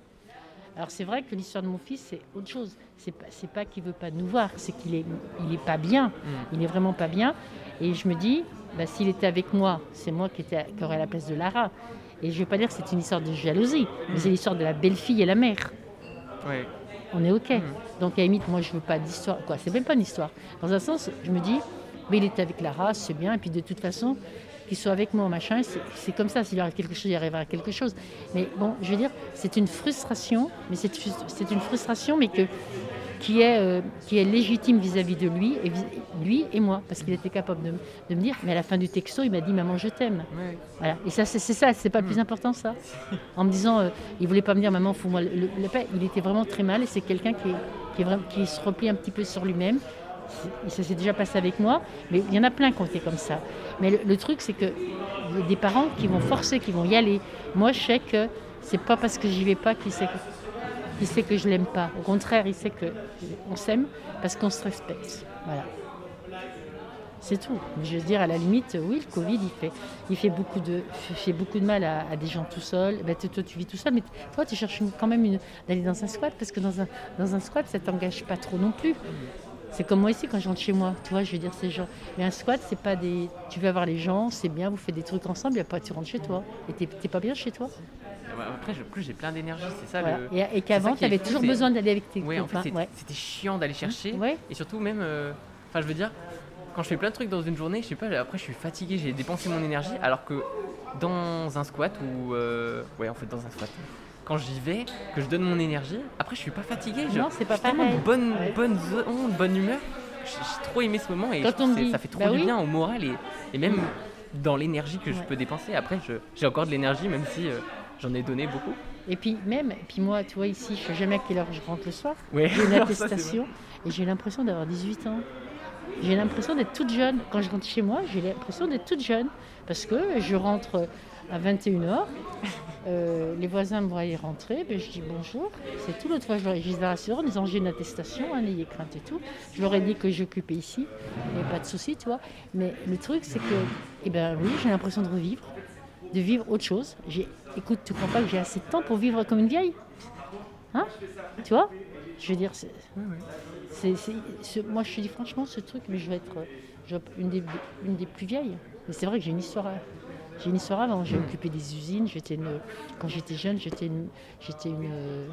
B: Alors c'est vrai que l'histoire de mon fils, c'est autre chose. C'est pas, c'est pas qu'il veut pas nous voir, c'est qu'il est, il est pas bien.
A: Mm.
B: Il est vraiment pas bien. Et je me dis, bah, s'il était avec moi, c'est moi qui, étais, qui aurais la place de Lara. Et je vais pas dire que c'est une histoire de jalousie, mais c'est l'histoire de la belle-fille et la mère.
A: Ouais.
B: on est OK. Donc à la limite, moi je veux pas d'histoire. Quoi, c'est même pas une histoire. Dans un sens, je me dis, mais il était avec la race, c'est bien. Et puis de toute façon, qu'il soit avec moi, machin, c'est- comme ça. S'il y arrive quelque chose, il arrivera quelque chose. Mais bon, je veux dire, c'est une frustration, mais c'est une frustration, mais que qui est, euh, qui est légitime vis-à-vis de lui et, lui et moi, parce qu'il était capable de, me dire, mais à la fin du texto, il m'a dit Maman, je t'aime. Voilà. Et ça, c'est ça, c'est pas le plus
A: Mm.
B: important, ça. En me disant, euh, il voulait pas me dire Maman, fous-moi le, la paix. Il était vraiment très mal et c'est quelqu'un qui, est- qui, est vraiment- qui se replie un petit peu sur lui-même. Ça s'est déjà passé avec moi, mais il y en a plein qui ont été comme ça. Mais le, truc, c'est que des parents qui vont forcer, qui vont y aller. Moi, je sais que c'est pas parce que j'y vais pas qu'il sait que, qu'il sait que je l'aime pas. Au contraire, il sait que on s'aime parce qu'on se respecte. Voilà. C'est tout. Je veux dire, à la limite, oui, le Covid, il fait, il fait, beaucoup, de, fait beaucoup de mal à, des gens tout seuls. Ben, toi, tu vis tout seul, mais toi, tu cherches quand même d'aller dans un squat, parce que dans un, dans un squat, ça t'engage pas trop non plus. C'est comme moi ici quand je rentre chez moi, tu vois, je veux dire, ces gens. Mais un squat, c'est pas des. Tu vas voir les gens, c'est bien, vous faites des trucs ensemble, et après tu rentres chez toi. Et t'es t'es pas bien chez toi.
A: Après, je- plus j'ai plein d'énergie, c'est ça
B: Voilà.
A: le.
B: Et, et qu'avant, tu avais toujours
A: c'est-
B: besoin d'aller avec tes
A: Ouais, en fait,
B: copains.
A: c'est-
B: ouais.
A: c'était chiant d'aller chercher.
B: Ouais.
A: Et surtout, même. euh, Enfin, je veux dire, quand je fais plein de trucs dans une journée, je sais pas, après, je suis fatigué, j'ai dépensé mon énergie, alors que dans un squat ou. euh, Ouais, en fait, dans un squat. Quand j'y vais, que je donne mon énergie, après, je suis pas fatigué. je-
B: Non, c'est pas pareil.
A: bonne,
B: Ouais.
A: bonne, onde, bonne humeur. J'ai trop aimé ce moment et je
B: dit-
A: ça fait trop
B: bah
A: du
B: oui.
A: bien au moral et, et même dans l'énergie que je peux dépenser. Après, j'ai encore de l'énergie, même si euh, j'en ai donné beaucoup.
B: Et puis même, puis moi, tu vois, ici, je sais jamais à quelle heure je rentre le soir.
A: Ouais,
B: J'ai une
A: ça,
B: attestation et j'ai l'impression d'avoir 18 ans. J'ai l'impression d'être toute jeune. Quand je rentre chez moi, j'ai l'impression d'être toute jeune. Parce que je rentre à 21h, euh, les voisins me voient rentrer, ben je dis bonjour. C'est tout. L'autre fois, je leur ai dit rassurant en disant j'ai une attestation, hein, n'ayez crainte et tout. Je leur ai dit que j'occupais ici, il n'y a pas de souci, tu vois. Mais le truc, c'est que, eh ben oui, j'ai l'impression de revivre, de vivre autre chose. Écoute, tu crois pas que j'ai assez de temps pour vivre comme une vieille? Hein? Tu vois? Je veux dire, c'est, moi, je te dis franchement, ce truc, mais je vais être euh, je une, des, une des plus vieilles. Mais c'est vrai que j'ai une histoire. J'ai une histoire avant. J'ai occupé des usines. J'étais une- quand j'étais jeune, j'étais une, j'étais une, euh,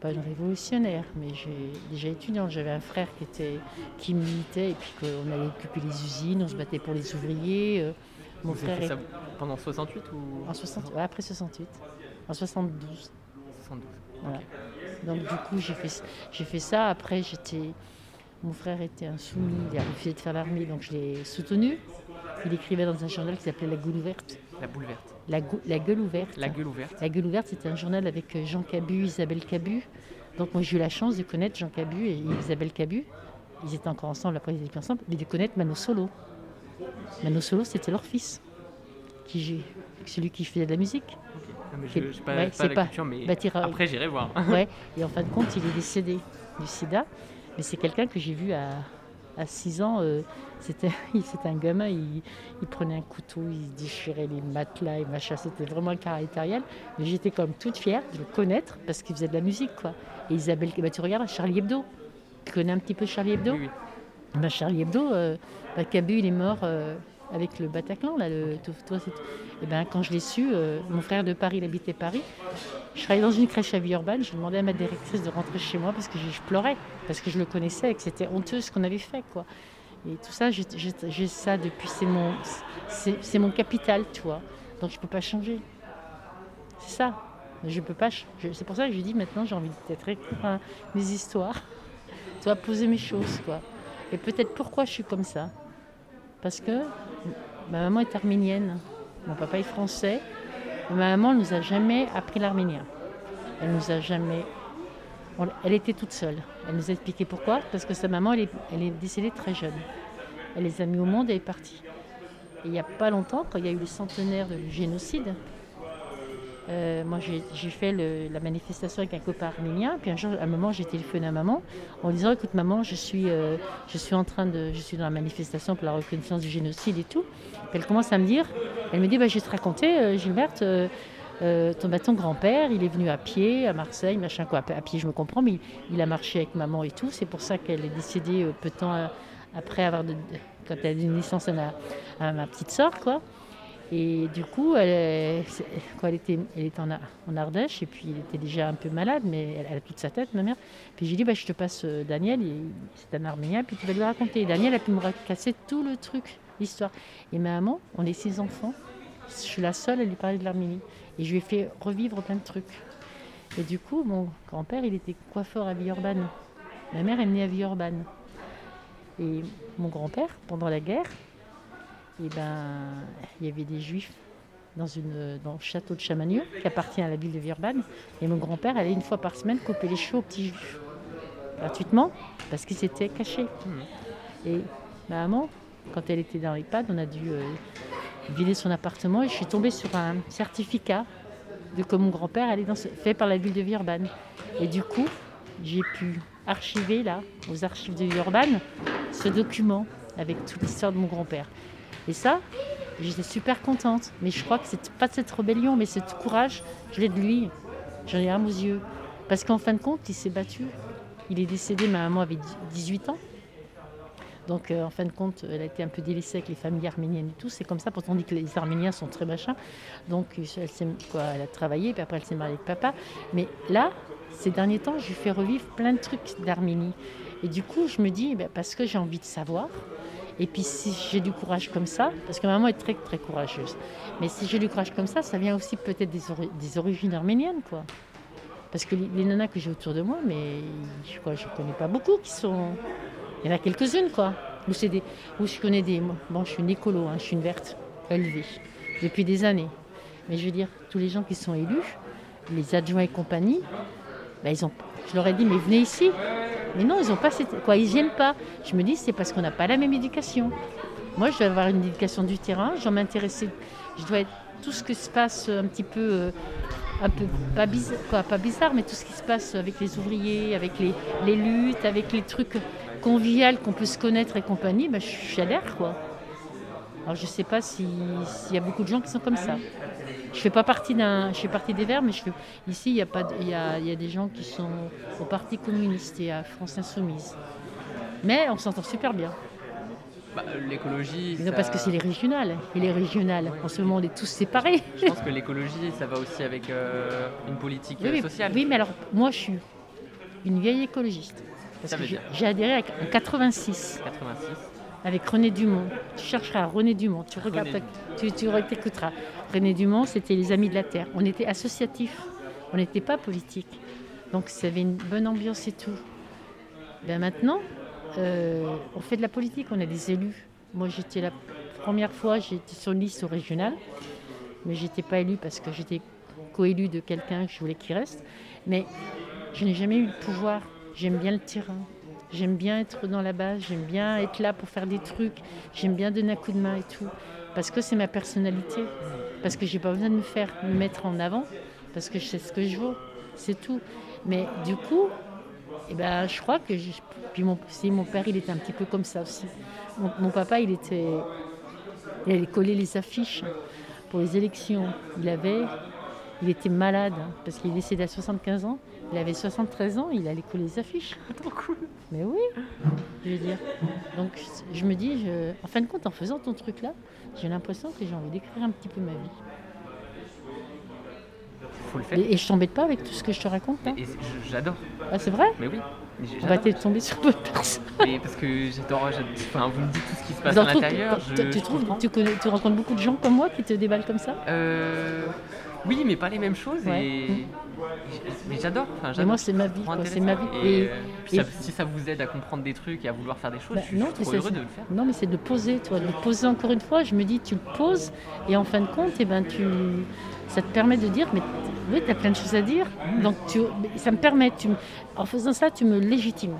B: pas une révolutionnaire, mais j'ai déjà étudiante. J'avais un frère qui était, qui militait et puis qu'on allait occuper les usines. On se battait pour les ouvriers. euh, mon
A: Vous avez
B: frère
A: fait
B: est
A: ça pendant 68 ou?
B: En 60, ouais, après 68, en 72.
A: 72
B: Voilà. Donc du coup, j'ai fait, j'ai fait ça. Après, j'étais, mon frère était insoumis, il a refusé de faire l'armée, donc je l'ai soutenu. Il écrivait dans un journal qui s'appelait La Gueule ouverte.
A: La boule verte.
B: La, Gueule ouverte.
A: La gueule ouverte.
B: La Gueule ouverte, c'était un journal avec euh, Jean Cabu, Isabelle Cabu. Donc moi, j'ai eu la chance de connaître Jean Cabu et Isabelle Cabu. Ils étaient encore ensemble, après ils étaient ensemble, mais de connaître Mano Solo. Mano Solo, c'était leur fils, qui, celui qui faisait de la musique. Quel-
A: je n'ai pas,
B: ouais,
A: pas
B: c'est
A: la
B: pas-
A: culture, mais
B: t'iras-
A: après j'irai voir.
B: Ouais, et en fin de compte, il est décédé du sida. Mais c'est quelqu'un que j'ai vu à, à 6 ans. euh, c'était un gamin, il, il prenait un couteau, il déchirait les matelas et machin. C'était vraiment caractériel. Mais j'étais comme toute fière de le connaître parce qu'il faisait de la musique. quoi. Et Isabelle, bah, tu regardes Charlie Hebdo. Tu connais un petit peu Charlie Hebdo
A: Oui, oui.
B: bah, Charlie Hebdo, euh, bah, Cabu, il est mort euh, avec le Bataclan. Là, le, tout- toi, et ben, quand je l'ai su, euh, mon frère de Paris, il habitait Paris. Je travaillais dans une crèche à Villeurbanne. J'ai demandé à ma directrice de rentrer chez moi parce que je, je pleurais, parce que je le connaissais et que c'était honteux ce qu'on avait fait. Quoi. Et tout ça, j'ai- ça depuis. C'est mon, mon capital, tu vois. Donc je ne peux pas changer. C'est ça. Je peux pas. C'est pour ça que je dis maintenant, j'ai envie de peut-être écrire un- mes histoires. Tu vois, poser mes choses, quoi. Et peut-être pourquoi je suis comme ça. Parce que ma maman est arménienne, mon papa est français. Ma maman ne nous a jamais appris l'arménien. Elle nous a jamais. Elle était toute seule. Elle nous a expliqué pourquoi. Parce que sa maman, elle est, décédée très jeune. Elle les a mis au monde et est partie. Et il n'y a pas longtemps, quand il y a eu le centenaire du génocide, euh, moi j'ai fait la manifestation avec un copain arménien. Puis un jour, à un moment, j'ai téléphoné à maman en disant Écoute, maman, je suis, euh, je suis en train de. Je suis dans la manifestation pour la reconnaissance du génocide et tout. Elle commence à me dire Elle me dit bah, Je vais te raconter, euh, Gilberte. Euh, ton, bah, ton grand-père, il est venu à pied à Marseille, machin quoi. À pied, je me comprends, mais il, a marché avec maman et tout. C'est pour ça qu'elle est décédée euh, peu de temps euh, après avoir, quand elle a donné naissance à ma, petite sœur, quoi. Et du coup, elle, quand elle était, elle était en, en, Ardèche, et puis elle était déjà un peu malade, mais elle, a toute sa tête, ma mère. Puis j'ai dit, bah, je te passe Daniel, c'est un Arménien, puis tu vas lui raconter. Et Daniel a pu me casser tout le truc, l'histoire. Et ma maman, on est six enfants, je suis la seule à lui parler de l'Arménie. Et je lui ai fait revivre plein de trucs. Et du coup, mon grand-père, il était coiffeur à Villeurbanne. Ma mère est née à Villeurbanne. Et mon grand-père, pendant la guerre, et eh ben, il y avait des juifs dans, une, dans le château de Chamagneux, qui appartient à la ville de Villeurbanne. Et mon grand-père allait une fois par semaine couper les cheveux aux petits juifs, gratuitement, parce qu'ils s'étaient cachés. Mmh. Et ma maman, quand elle était dans l'EHPAD, on a dû euh, vider son appartement et je suis tombée sur un certificat de que mon grand-père allait dans fait par la ville de Villeurbanne. Et du coup, j'ai pu archiver là, aux archives de Villeurbanne, ce document avec toute l'histoire de mon grand-père. Et ça, j'étais super contente. Mais je crois que c'est pas cette rébellion, mais ce courage, je l'ai de lui. J'en ai un aux yeux. Parce qu'en fin de compte, il s'est battu. Il est décédé, ma maman avait 18 ans. Donc, euh, en fin de compte, elle a été un peu délaissée avec les familles arméniennes et tout. C'est comme ça. Pourtant, on dit que les Arméniens sont très machins. Donc, elle, quoi, elle a travaillé, puis après, elle s'est mariée avec papa. Mais là, ces derniers temps, je lui fais revivre plein de trucs d'Arménie. Et du coup, je me dis, eh ben, parce que j'ai envie de savoir, et puis si j'ai du courage comme ça, parce que maman est très très courageuse, mais si j'ai du courage comme ça, ça vient aussi peut-être des, origines arméniennes, quoi. Parce que les, nanas que j'ai autour de moi, mais je ne connais pas beaucoup qui sont il y en a quelques-unes, quoi. Où, où je connais des. Bon, je suis une écolo, hein, je suis une verte, élevée, depuis des années. Mais je veux dire, tous les gens qui sont élus, les adjoints et compagnie, ben ils ont, je leur ai dit, mais venez ici. Mais non, ils n'ont pas cette. Quoi, ils viennent pas. Je me dis, c'est parce qu'on n'a pas la même éducation. Moi, je dois avoir une éducation du terrain, je dois m'intéresser. Je dois être tout ce qui se passe un petit peu. Euh, un peu pas bizarre, quoi, pas bizarre, mais tout ce qui se passe avec les ouvriers, avec les, les luttes, avec les trucs convivial qu'on peut se connaître et compagnie, bah, j'adhère quoi. Alors je sais pas s'il y a beaucoup de gens qui sont comme ça. Je fais pas partie d'un, je fais partie des Verts, mais je fais, ici il y a pas, il y a, y a, des gens qui sont au Parti communiste et à France Insoumise. Mais on s'entend super bien.
A: Bah, l'écologie.
B: parce que c'est les régionales. Et les régionales, en ce moment, on est tous séparés.
A: Je pense que l'écologie, ça va aussi avec euh, une politique sociale.
B: Oui, mais alors, moi, je suis une vieille écologiste. J'ai adhéré en 86. 86. Avec René Dumont. Tu chercheras René Dumont, tu regardes, tu, tu écouteras. René Dumont, c'était les Amis de la Terre. On était associatifs, on n'était pas politique. Donc ça avait une bonne ambiance et tout. Ben maintenant, euh, on fait de la politique, on a des élus. Moi, j'étais la première fois, j'étais sur une liste au régional, mais j'étais pas élue parce que j'étais co-élue de quelqu'un que je voulais qu'il reste. Mais je n'ai jamais eu le pouvoir J'aime bien le terrain. J'aime bien être dans la base, j'aime bien être là pour faire des trucs, j'aime bien donner un coup de main et tout. Parce que c'est ma personnalité. Parce que j'ai pas besoin de me faire me mettre en avant. Parce que je sais ce que je vaux. C'est tout. Mais du coup, eh ben, je crois que. puis mon, père, il était un petit peu comme ça aussi. Mon, papa, il était. Il allait coller les affiches pour les élections. Il avait. Il était malade parce qu'il est décédé à 75 ans. Il avait 73 ans, il allait coller les affiches.
A: Trop cool.
B: Mais oui, je veux dire. Donc je me dis, en fin de compte, en faisant ton truc là, j'ai l'impression que j'ai envie d'écrire un petit peu ma vie.
A: Faut le faire.
B: Et, je t'embête pas avec tout ce que je te raconte hein
A: J'adore.
B: Ah c'est vrai
A: Mais oui.
B: On va peut-être tomber sur d'autres personnes.
A: Mais parce que j'adore, enfin, vous me dites tout ce qui se passe à l'intérieur.
B: Tu, trouves, tu, tu rencontres beaucoup de gens comme moi qui te déballent comme ça?
A: Euh, Oui, mais pas les mêmes choses. Et... Mais j'adore.
B: Enfin, moi, c'est ma vie. C'est ma vie.
A: Et, euh, si ça vous aide à comprendre des trucs et à vouloir faire des choses, bah, je suis, non, trop heureux de le faire.
B: Non, mais c'est de poser, toi, de poser encore une fois. Je me dis, tu le poses et en fin de compte, et eh ben, tu, ça te permet de dire, mais oui, tu as plein de choses à dire. Donc, tu, ça me permet, tu, en faisant ça, tu me légitimes.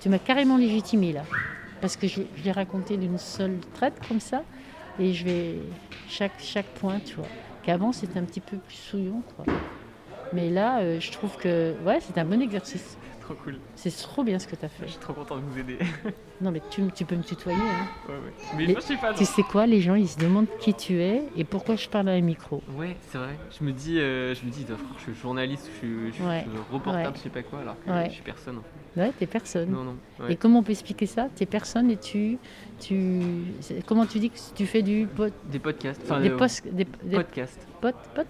B: Tu m'as carrément légitimé là. Parce que je, je l'ai raconté d'une seule traite comme ça. Et je vais chaque, chaque point, tu vois. Qu'avant, c'était un petit peu plus souillon, quoi. Mais là, euh, je trouve que ouais, c'est un bon exercice.
A: Trop cool.
B: C'est trop bien ce que tu as fait.
A: Je suis trop content de vous aider.
B: Non, mais tu, tu peux me tutoyer. hein.
A: ouais, ouais. Mais je sais pas.
B: Tu sais quoi, les gens, ils se demandent qui tu es et pourquoi je parle à un micro.
A: Ouais, c'est vrai. Je me dis, euh, je me dis, je suis journaliste, je suis, je
B: Ouais.
A: je reporter, sais pas quoi, alors que je suis personne.
B: Ouais, t'es personne.
A: Non, non.
B: Et comment on peut expliquer ça? T'es personne et tu, tu, comment tu dis que tu fais du pod,
A: Des podcasts. Enfin,
B: des
A: euh,
B: post, des, des
A: podcasts.
B: pod, pod,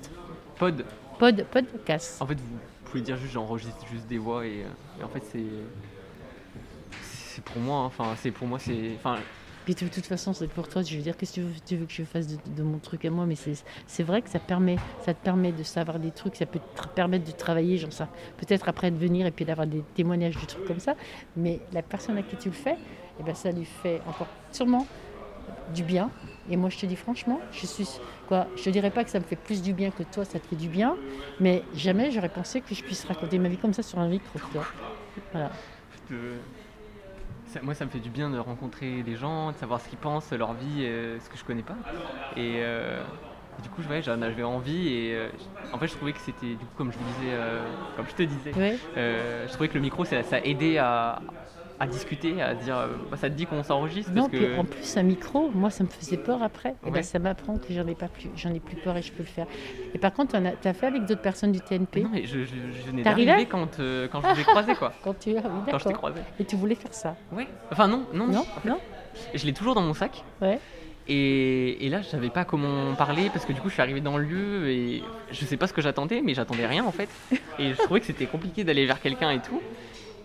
A: Pod.
B: pod, podcast.
A: En fait, vous pouvez dire juste, j'enregistre juste des voix et, euh, en fait, c'est. C'est pour moi, hein. enfin, c'est pour moi, c'est. Enfin,
B: Puis de toute façon, c'est pour toi. Je veux dire, qu'est-ce que tu veux, que je fasse de, mon truc à moi? Mais c'est vrai que ça, permet, ça te permet de savoir des trucs, ça peut te permettre de travailler, genre ça. Peut-être après de venir et puis d'avoir des témoignages de trucs comme ça. Mais la personne à qui tu le fais, eh ben, ça lui fait encore sûrement du bien. Et moi, je te dis franchement, je suis quoi Je te dirais pas que ça me fait plus du bien que toi, ça te fait du bien, mais jamais j'aurais pensé que je puisse raconter ma vie comme ça sur un micro. Voilà.
A: ça- moi, ça me fait du bien de rencontrer des gens, de savoir ce qu'ils pensent, leur vie, euh, ce que je connais pas. Et euh, du coup, ouais, j'en avais envie et euh, en fait, je trouvais que c'était, du coup, comme je disais, comme je te disais, je trouvais que le micro, ça, ça aidait à, à discuter, à dire, euh, bah, ça te dit qu'on s'enregistre
B: Non,
A: parce
B: puis
A: que
B: en plus, un micro, moi, ça me faisait peur après. Et ben,
A: Ouais.
B: ça m'apprend que j'en ai pas plus, j'en ai plus peur et je peux le faire. Et par contre, tu as fait avec d'autres personnes du TNP
A: non, mais je, je, je venais d'arriver quand, euh, quand je vous ai croisé, quoi.
B: quand tu ah oui,
A: Quand je t'ai croisé.
B: Et tu voulais faire ça
A: Ouais. Enfin, non, non,
B: Non, non.
A: Je l'ai toujours dans mon sac.
B: Ouais.
A: Et, et là, je savais pas comment parler parce que du coup, je suis arrivé dans le lieu et je sais pas ce que j'attendais, mais j'attendais rien en fait. Et je trouvais que c'était compliqué d'aller vers quelqu'un et tout.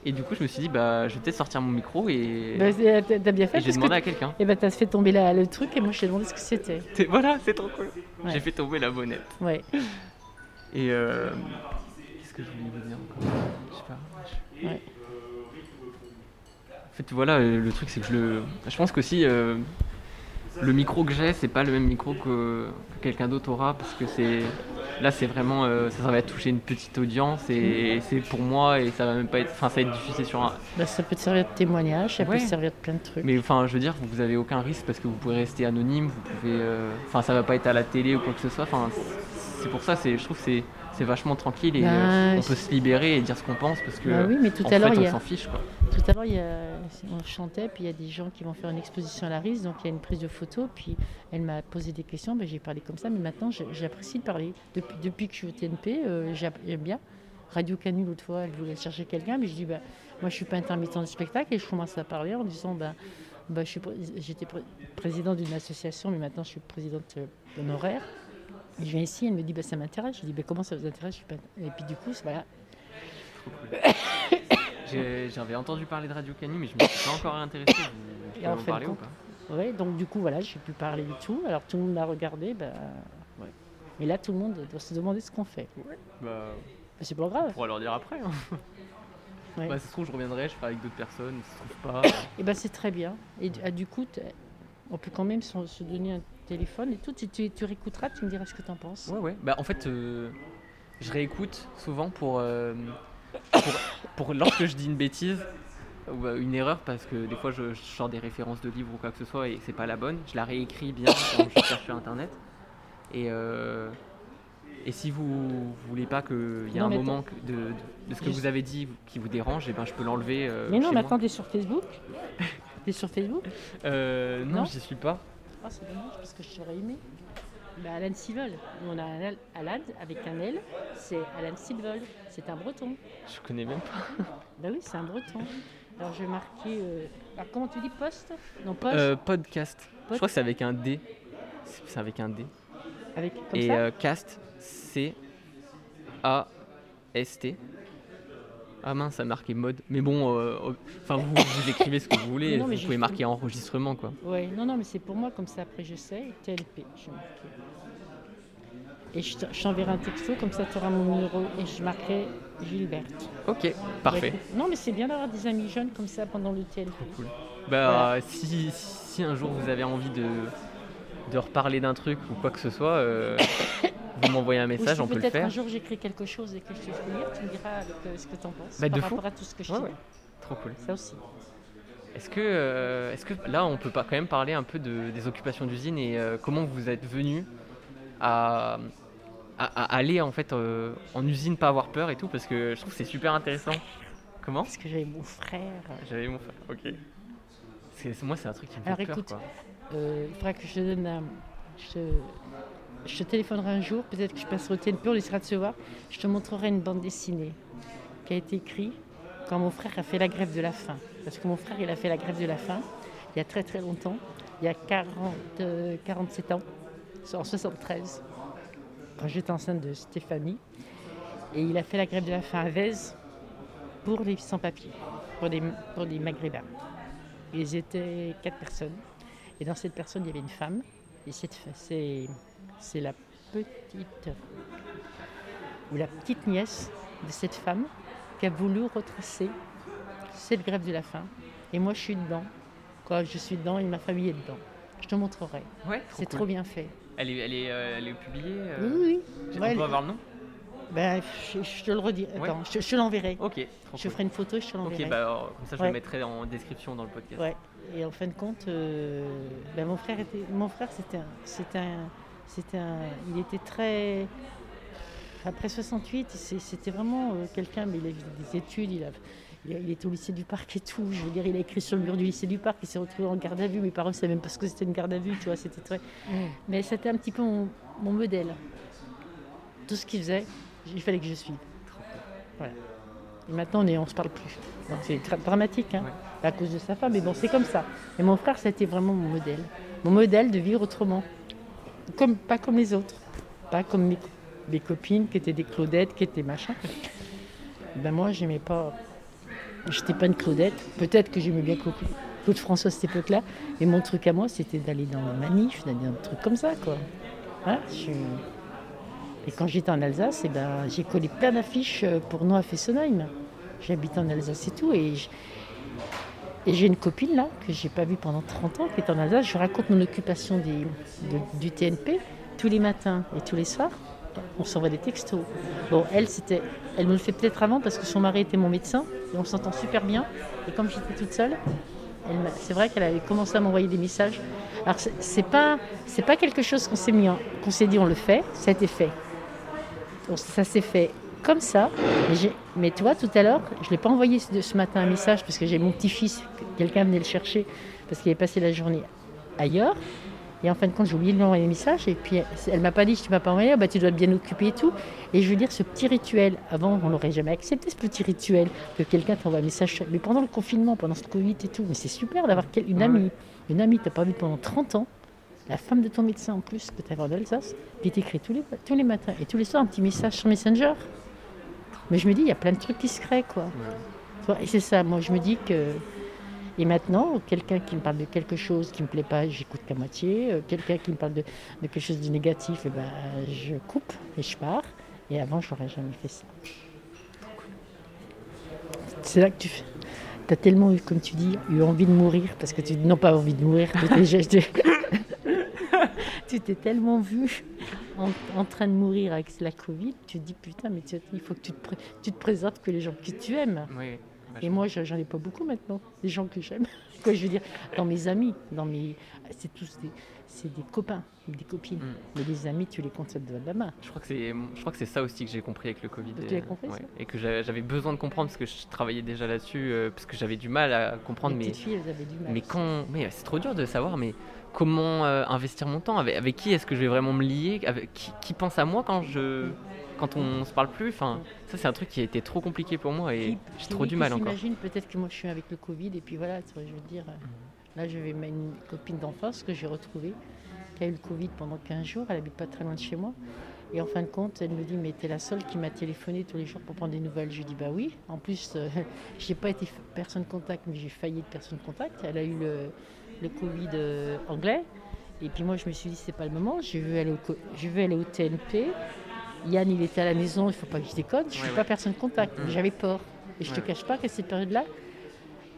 A: Et du coup, je me suis dit, bah, je vais peut-être sortir mon micro et,
B: Bah, c'est- t'as t'as bien
A: et
B: fait
A: j'ai
B: parce
A: demandé
B: que
A: à quelqu'un.
B: et ben, tu as fait tomber la- le truc et moi, je t'ai demandé ce que c'était.
A: Voilà, c'est trop cool.
B: Ouais.
A: J'ai fait tomber la bonnette.
B: Ouais.
A: Et euh, qu'est-ce que je voulais vous dire encore? Je sais pas.
B: Ouais.
A: En fait, voilà, euh, le truc, c'est que je le. Je pense qu'aussi, euh, le micro que j'ai, c'est pas le même micro que, que quelqu'un d'autre aura, parce que c'est. Là, c'est vraiment. euh, ça, ça va toucher une petite audience, et, c'est pour moi, et ça va même pas être. Enfin, ça va être diffusé sur un.
B: Bah, ça peut te servir de témoignage, ça
A: Ouais.
B: peut te servir de plein de trucs.
A: Mais enfin, je veux dire, vous avez aucun risque parce que vous pouvez rester anonyme, vous pouvez. euh, Enfin, ça va pas être à la télé ou quoi que ce soit. Enfin, c'est pour ça, c'est, je trouve que c'est, c'est vachement tranquille et
B: Bah,
A: euh, on peut se libérer et dire ce qu'on pense parce que.
B: Bah oui, mais tout
A: en
B: à
A: fait, on
B: a.
A: s'en fiche quoi.
B: Tout à l'heure, on chantait, puis il y a des gens qui vont faire une exposition à la RIS, donc il y a une prise de photo, puis elle m'a posé des questions, ben, j'ai parlé comme ça, mais maintenant j'apprécie de parler. Depuis, depuis que je suis au TNP, euh, j'aime bien. Radio Canu, l'autre fois, elle voulait chercher quelqu'un, mais je dis, bah, moi je suis pas intermittent du spectacle, et je commence à parler en disant, bah, bah, j'étais pré- présidente d'une association, mais maintenant je suis présidente euh, honoraire. Et je viens ici, elle me dit, bah, ça m'intéresse. Je dis, bah, comment ça vous intéresse? Je suis pas... Et puis du coup, voilà.
A: J'avais entendu parler de Radio Canu, mais je me suis pas encore intéressé. Vous, vous
B: Et en
A: parler ou pas?
B: Ouais, donc du coup, voilà, j'ai pu parler du tout. Alors tout le monde l'a regardé, bah, ouais. Là, tout le monde doit se demander ce qu'on fait.
A: Bah,
B: Bah, c'est pas grave.
A: on pourra leur dire après. hein.
B: Ouais.
A: Bah, ça se trouve, je reviendrai, je ferai avec d'autres personnes, ça se trouve pas.
B: Et ben c'est très bien. Et du- ah, du coup, on peut quand même se, se donner un téléphone et tout. Tu, tu, tu réécouteras, tu me diras ce que tu en penses.
A: Ouais, ouais. Bah, en fait, euh, je réécoute souvent pour, euh, pour, pour lorsque je dis une bêtise ou euh, une erreur, parce que des fois je, je sors des références de livres ou quoi que ce soit et c'est pas la bonne. Je la réécris bien quand je cherche sur internet. Et, euh, et si vous voulez pas qu'il y ait un moment de, de- de ce que
B: Juste-
A: vous avez dit qui vous dérange, et ben je peux l'enlever. euh,
B: Mais non,
A: chez
B: attends, t'es sur Facebook? T'es sur Facebook?
A: Euh, non,
B: Non?
A: j'y suis pas.
B: Ah, c'est dommage parce que je t'aurais aimé. Bah, Alan Sivol. Nous, on a un Al- Alan avec un L. C'est Alan Sivol. C'est un breton.
A: Je connais même pas.
B: Bah oui, c'est un breton. Alors, je vais marquer. euh, comment tu dis poste? Non, poste
A: Euh, podcast. Je crois que c'est avec un D. C'est avec un D.
B: avec comme
A: Et
B: ça?
A: euh, cast, C A S T. Ah mince, ça a marqué mode. Mais bon, euh, euh, enfin vous, vous écrivez ce que vous voulez.
B: Non,
A: vous pouvez marquer enregistrement quoi.
B: Ouais, non, non, mais c'est pour moi, comme ça, après je sais. TLP, je. Et je t'en- je t'enverrai un texto, comme ça tu auras mon numéro et je marquerai Gilberte.
A: Ok, parfait.
B: Non, mais c'est bien d'avoir des amis jeunes comme ça pendant le TLP.
A: Cool. Bah si, si un jour vous avez envie de, de reparler d'un truc ou quoi que ce soit, euh, vous m'envoyez un message, on peut le
B: peut-être un
A: faire.
B: jour j'écris quelque chose et que je te fais lire, tu me diras euh, ce que tu en penses
A: Bah,
B: par
A: de fou.
B: rapport à tout ce que je
A: Ouais. Trop cool.
B: Ça aussi.
A: Est-ce que, euh, est-ce que là on peut pas quand même parler un peu de, des occupations d'usine et euh, comment vous êtes venu à, à, aller en fait euh, en usine, pas avoir peur et tout, parce que je trouve que c'est super intéressant. Comment
B: Parce que j'avais mon frère.
A: J'avais mon frère, ok. Moi, c'est un truc qui me fait
B: Alors,
A: peur.
B: écoute,
A: quoi.
B: Euh, il faudra que je te donne un. Je je te téléphonerai un jour, peut-être que je passerai au TNP, on essaiera de se voir. Je te montrerai une bande dessinée qui a été écrite quand mon frère a fait la grève de la faim. Parce que mon frère, il a fait la grève de la faim il y a très très longtemps, il y a 40, euh, 47 ans, en 73, quand j'étais enceinte de Stéphanie. Et il a fait la grève de la faim à Vèze pour les sans-papiers, pour les, pour les maghrébins. Ils étaient quatre personnes. Et dans cette personne, il y avait une femme. Et cette c'est, c'est la petite ou la petite nièce de cette femme qui a voulu retracer cette grève de la faim. Et moi, je suis dedans. Quoi, je suis dedans et ma famille est dedans. Je te montrerai.
A: Ouais,
B: C'est
A: cool.
B: trop bien fait.
A: Elle est, elle est, euh, elle est publiée euh,
B: Oui, oui. Ouais,
A: On peut avoir le nom
B: Ben, je, je te le redis.
A: Ouais.
B: Attends, je, je te l'enverrai.
A: Ok,
B: Je
A: cool.
B: ferai une photo et je te l'enverrai.
A: Ok, bah alors, comme ça je le mettrai en description dans le podcast.
B: Ouais. Et en fin de compte, euh, ben, mon frère était, mon frère c'était un, c'était un, c'était un, il était très après 68, c'est- c'était vraiment euh, quelqu'un, mais il a fait des études, il a, il était au lycée du Parc et tout. Je veux dire, il a écrit sur le mur du lycée du Parc, il s'est retrouvé en garde à vue. Mes parents ne savaient même pas ce que c'était une garde à vue, tu vois. C'était très, mais c'était un petit peu mon, mon modèle. Tout ce qu'il faisait, il fallait que je suive. Voilà. Et maintenant, on ne se parle plus. Donc, C'est très dramatique, hein, à cause de sa femme. Mais bon, c'est comme ça. Et mon frère, ça a été vraiment mon modèle. Mon modèle de vivre autrement. Pas comme les autres. Pas comme mes, copines qui étaient des Claudettes, qui étaient machin. Ben moi, j'aimais pas. J'étais pas une Claudette. Peut-être que j'aimais bien Claude, François à cette époque-là. Mais mon truc à moi, c'était d'aller dans les manifs, d'aller dans des trucs comme ça, quoi. Hein, Et quand j'étais en Alsace, eh ben, j'ai collé plein d'affiches euh, pour Noah Fessenheim. J'habite en Alsace et tout. Et et j'ai une copine là, que j'ai pas vue pendant 30 ans, qui est en Alsace. Je raconte mon occupation du TNP tous les matins et tous les soirs. On s'envoie des textos. Bon, elle, c'était, elle me le fait peut-être avant parce que son mari était mon médecin et on s'entend super bien. Et comme j'étais toute seule, c'est vrai qu'elle avait commencé à m'envoyer des messages. Alors c'est, pas, c'est pas quelque chose qu'on s'est mis, qu'on s'est dit on le fait. Ça a été fait. Ça s'est fait comme ça. Mais, mais tu vois, tout à l'heure, je ne l'ai pas envoyé ce, ce matin un message parce que j'ai mon petit-fils, quelqu'un venait le chercher parce qu'il avait passé la journée ailleurs. Et en fin de compte, j'ai oublié de lui envoyer un message. Et puis, elle m'a pas dit, tu m'as pas envoyé, Ah bah, tu dois être bien occupé et tout. Et je veux dire, ce petit rituel, avant, on n'aurait jamais accepté ce petit rituel, que quelqu'un t'envoie un message. Mais pendant le confinement, pendant ce Covid et tout, mais c'est super d'avoir une amie, une amie que tu n'as pas vue pendant 30 ans, la femme de ton médecin en plus, que tu as en Alsace, qui t'écrit tous les, tous les matins et tous les soirs un petit message sur Messenger. Mais je me dis, il y a plein de trucs qui se créent, quoi. Et c'est ça, moi je me dis que. Et maintenant, quelqu'un qui me parle de quelque chose qui ne me plaît pas, j'écoute qu'à moitié. Euh, Quelqu'un qui me parle de, de quelque chose de négatif, eh ben, je coupe et je pars. Et avant, je n'aurais jamais fait ça. C'est là que tu as tellement eu, comme tu dis, eu envie de mourir, parce que tu n'as pas envie de mourir, tu t'es- tu t'es tellement vu en, en train de mourir avec la Covid, tu te dis putain, mais tu- il faut que tu te, tu te présentes que les gens que tu aimes.
A: Oui,
B: Et moi, je- j'en ai pas beaucoup maintenant, des gens que j'aime. Quoi, je veux dire, dans mes amis, dans mes, c'est tous des, c'est des copains, des copines.
A: Mm.
B: Mais les amis, tu les comptes de la main.
A: Je crois que c'est, je crois que c'est ça aussi que j'ai compris avec le Covid.
B: Tu
A: et,
B: l'as compris, ça
A: et que j'a- j'avais besoin de comprendre parce que je travaillais déjà là-dessus, euh, parce que j'avais du mal à comprendre.
B: les
A: Mais,
B: filles, elles avaient du mal.
A: mais quand, mais c'est trop dur de savoir. Mais comment euh, investir mon temps avec, avec qui est-ce que je vais vraiment me lier? Avec qui, qui pense à moi quand je, quand on se parle plus? Enfin, ça c'est un truc qui a été trop compliqué pour moi et j'ai trop du mal encore.
B: s'imagine peut-être que moi je suis avec le Covid et puis voilà, je veux dire, euh, là je vais mettre une copine d'enfance que j'ai retrouvée, qui a eu le Covid pendant 15 jours, elle habite pas très loin de chez moi. Et en fin de compte, elle me dit, mais t'es la seule qui m'a téléphoné tous les jours pour prendre des nouvelles. Je lui dis, bah oui. En plus, euh, j'ai pas été personne contact, mais j'ai failli être personne contact. Elle a eu le, le Covid euh, anglais. Et puis moi, je me suis dit, c'est pas le moment. Je veux aller au, je veux aller au TNP. Yann, il était à la maison, il faut pas que je déconne. Je suis
A: Ouais,
B: pas personne contact, mais
A: Mm.
B: j'avais peur. Et je te
A: Ouais.
B: cache pas qu'à cette période-là,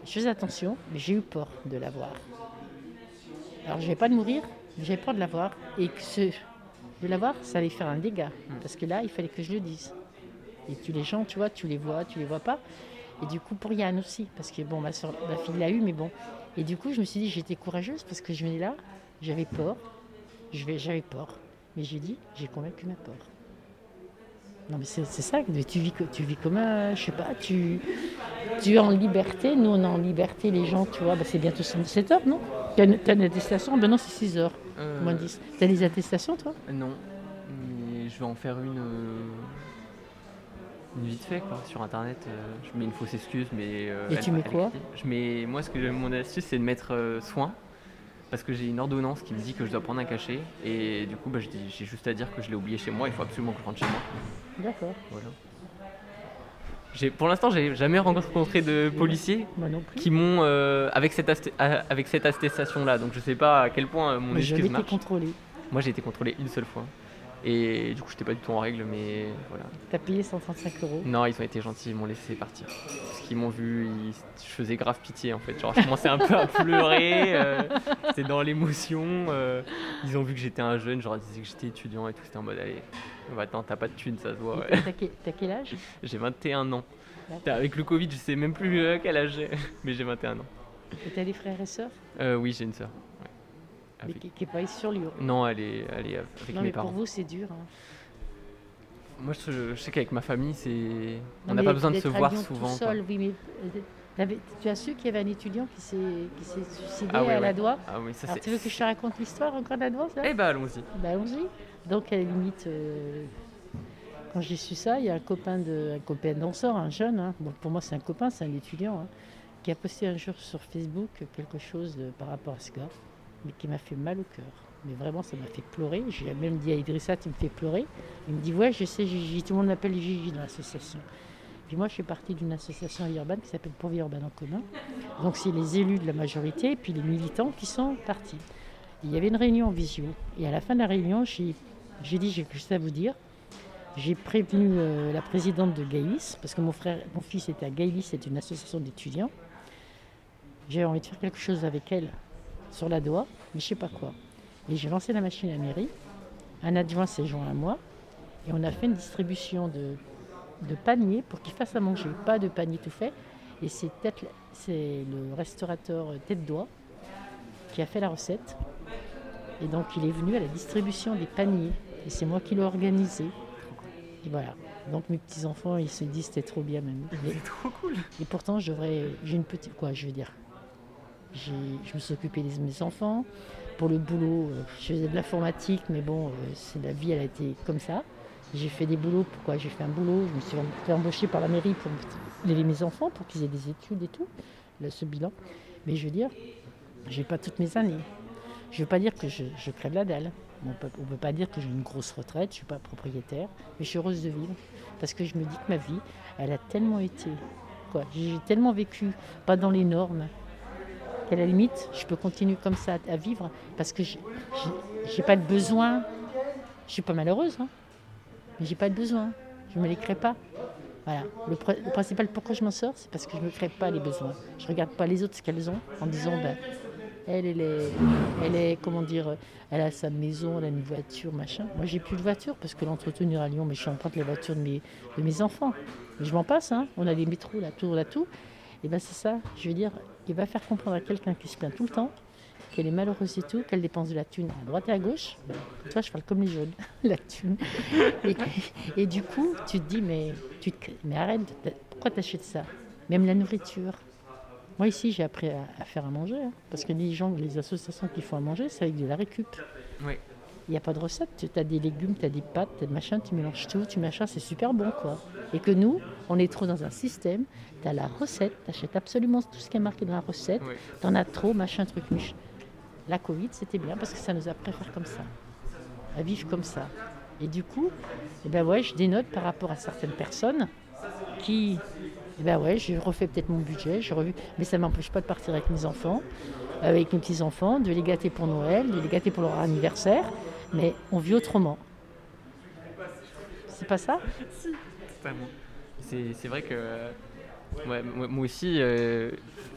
B: je faisais attention, mais j'ai eu peur de l'avoir. Alors, je vais pas de mourir, mais j'avais peur de l'avoir. Et que ce, de l'avoir, ça allait faire un dégât.
A: Mm.
B: Parce que là, il fallait que je le dise. Et tu les gens, tu vois, tu les vois, tu les vois pas. Et du coup, pour Yann aussi, parce que bon, ma, soeur, ma fille l'a eu, mais bon. Et du coup, je me suis dit, j'étais courageuse parce que je venais là, j'avais peur, j'avais peur. Mais j'ai dit, j'ai convaincu ma peur. Non, mais c'est ça, tu vis, tu vis comme un, je sais pas, tu, tu es en liberté, nous on est en liberté, les gens, tu vois, bah, c'est bientôt 17 heures, non? T'as une, t'as une attestation? Ben non, c'est 6 heures,
A: Euh,
B: moins 10. T'as des attestations, toi?
A: Non, mais je vais en faire une, euh, une vite fait quoi, sur internet. euh, je mets une fausse excuse, mais. euh,
B: Et
A: elle-
B: tu mets
A: elle
B: quoi.
A: Je mets, moi, ce que mon astuce, c'est de mettre euh, soin, parce que j'ai une ordonnance qui me dit que je dois prendre un cachet, et du coup, bah, j'ai juste à dire que je l'ai oublié chez moi. Il faut absolument que je rentre chez moi.
B: D'accord,
A: Voilà. Pour l'instant, j'ai jamais rencontré de policiers
B: moi non plus.
A: qui m'ont euh, avec cette avec cette attestation là. Donc je sais pas à quel point mon
B: j'ai
A: excuse marche.
B: contrôlé.
A: Moi, j'ai été contrôlé une seule fois. Et du coup, j'étais pas du tout en règle, mais voilà.
B: T'as payé 135 euros?
A: Non, ils ont été gentils, ils m'ont laissé partir. Parce qu'ils m'ont vu, ils... je faisais grave pitié en fait. Genre, je commençais un peu à pleurer, euh, c'était dans l'émotion. euh, ils ont vu que j'étais un jeune, genre, ils disaient que j'étais étudiant et tout. C'était en mode, allez, bah, attends, t'as pas de thune, ça se voit. ouais.
B: T'as quel, âge?
A: J'ai 21 ans. Avec le Covid, je sais même plus euh, quel âge j'ai, mais j'ai 21 ans.
B: Et t'as des frères et sœurs?
A: Euh, oui, j'ai une sœur.
B: Mais qui, qui est pas sur Lyon
A: Non, elle est, elle est avec
B: Non,
A: mes
B: mais
A: parents.
B: pour vous, c'est dur. hein.
A: Moi, je, je sais qu'avec ma famille, c'est. On n'a pas besoin de se voir
B: tout
A: souvent.
B: seul, oui, mais euh, tu as su qu'il y avait un étudiant qui s'est suicidé
A: Ah ouais,
B: à la doigt
A: Ah oui, ça
B: Alors,
A: c'est.
B: tu veux que je te raconte l'histoire encore de la doigt
A: Eh bah, allons-y.
B: Bah, allons-y. Donc, à la limite, euh, quand j'ai su ça, il y a un copain, de, un copain danseur, un jeune, hein, bon, pour moi c'est un copain, c'est un étudiant, hein, qui a posté un jour sur Facebook quelque chose de- par rapport à ce gars, mais qui m'a fait mal au cœur. Mais vraiment, ça m'a fait pleurer. J'ai même dit à Idrissa, tu me fais pleurer. Il me dit, ouais, je sais, Gigi. Tout le monde m'appelle Gigi dans l'association. Puis moi, je suis partie d'une association urbaine qui s'appelle Pour Vie Urbaine en commun. Donc, c'est les élus de la majorité et puis les militants qui sont partis. Il y avait une réunion en visio. Et à la fin de la réunion, j'ai dit, j'ai quelque chose à vous dire. J'ai prévenu euh, la présidente de Gaïlis, parce que mon, frère, mon fils était à Gaïlis, c'est une association d'étudiants. J'ai envie de faire quelque chose avec elle sur la doigt, mais je sais pas quoi. Et j'ai lancé la machine à la mairie. Un adjoint s'est joint à moi. Et on a fait une distribution de, de paniers pour qu'il fasse à manger. Pas de panier tout fait. Et c'est le restaurateur Tête d'Oie qui a fait la recette. Et donc il est venu à la distribution des paniers. Et c'est moi qui l'ai organisé. Et voilà. Donc mes petits-enfants, ils se disent c'était trop bien même.
A: C'est trop cool.
B: et pourtant, j'aurais, j'ai une petite, quoi, je veux dire, je me suis occupée de mes enfants. Pour le boulot, euh, je faisais de l'informatique, mais bon, euh, la vie, elle a été comme ça. J'ai fait des boulots. Pourquoi J'ai fait un boulot? Je me suis fait embaucher par la mairie pour aider mes enfants, pour qu'ils aient des études et tout, là, ce bilan. Mais je veux dire, j'ai pas toutes mes années. Je veux pas dire que je, je crève la dalle. On on peut pas dire que j'ai une grosse retraite. Je suis pas propriétaire, mais je suis heureuse de vivre parce que je me dis que ma vie, elle a tellement été. J'ai tellement vécu, pas dans les normes, qu'à la limite, je peux continuer comme ça à, vivre parce que j'ai- j'ai pas de besoin. Je suis pas malheureuse, hein, mais j'ai pas de besoin. Je me les crée pas. Voilà. Le, pr- le principal pourquoi je m'en sors, c'est parce que je me crée pas les besoins. Je regarde pas les autres ce qu'elles ont en disant ben elle, elle est, elle est, comment dire, elle a sa maison, elle a une voiture, machin. Moi, j'ai plus de voiture parce que l'entretenir à Lyon, mais je emprunte la voiture de mes, de mes enfants. Mais je m'en passe, hein. On a des métros, là, tout, là, tout. Et ben c'est ça. Je veux dire, il va faire comprendre à quelqu'un qui se plaint tout le temps qu'elle est malheureuse et tout, qu'elle dépense de la thune à droite et à gauche. Toi, je parle comme les jeunes, la thune. Et, du coup, tu te dis, mais, tu te- mais arrête, pourquoi t'achètes ça? Même la nourriture. Moi, ici, j'ai appris à, à faire à manger. hein, parce que les gens, les associations qui font à manger, c'est avec de la récup.
A: Oui.
B: Il n'y a pas de recette. Tu as des légumes, tu as des pâtes, tu as tu mélanges tout, tu machins, c'est super bon, quoi. Et que nous, on est trop dans un système, tu as la recette, tu achètes absolument tout ce qui est marqué dans la recette,
A: Oui.
B: tu en as trop, machin, truc, mich. La Covid, c'était bien parce que ça nous a faire comme ça, à vivre comme ça. Et du coup, eh ben ouais, je dénote par rapport à certaines personnes qui, eh ben ouais, j'ai refait peut-être mon budget, revu, mais ça ne m'empêche pas de partir avec mes enfants, avec mes petits-enfants, de les gâter pour Noël, de les gâter pour leur anniversaire, mais on vit autrement. C'est pas ça?
A: C'est vrai que euh, ouais, moi, aussi, euh,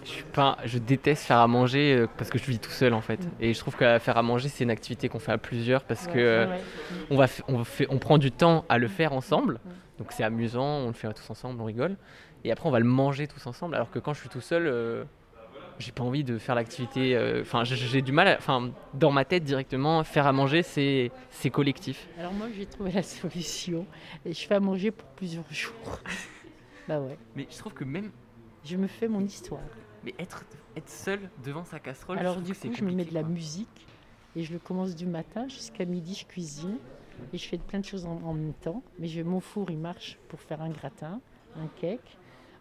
A: je, suis pas, je déteste faire à manger euh, parce que je vis tout seul en fait.
B: Mm.
A: Et je trouve que faire à manger, c'est une activité qu'on fait à plusieurs parce que
B: Ouais,
A: euh,
B: ouais, ouais.
A: on, va, f- on, fait, on prend du temps à le faire ensemble.
B: Mm.
A: Donc c'est amusant, on le fait tous ensemble, on rigole. Et après, on va le manger tous ensemble. Alors que quand je suis tout seul, euh, j'ai pas envie de faire l'activité. euh, Enfin, j'ai- j'ai du mal. Enfin, dans ma tête directement, faire à manger, c'est c'est collectif.
B: Alors moi, j'ai trouvé la solution. Et je fais à manger pour plusieurs jours. bah ouais.
A: Mais je trouve que même
B: Je me fais mon histoire.
A: mais être être seul devant sa casserole.
B: Alors
A: trouve
B: du coup, je me mets de la musique et je le commence du matin jusqu'à midi, je cuisine et je fais plein de choses en, en même temps. Mais je, mon four, il marche pour faire un gratin, un cake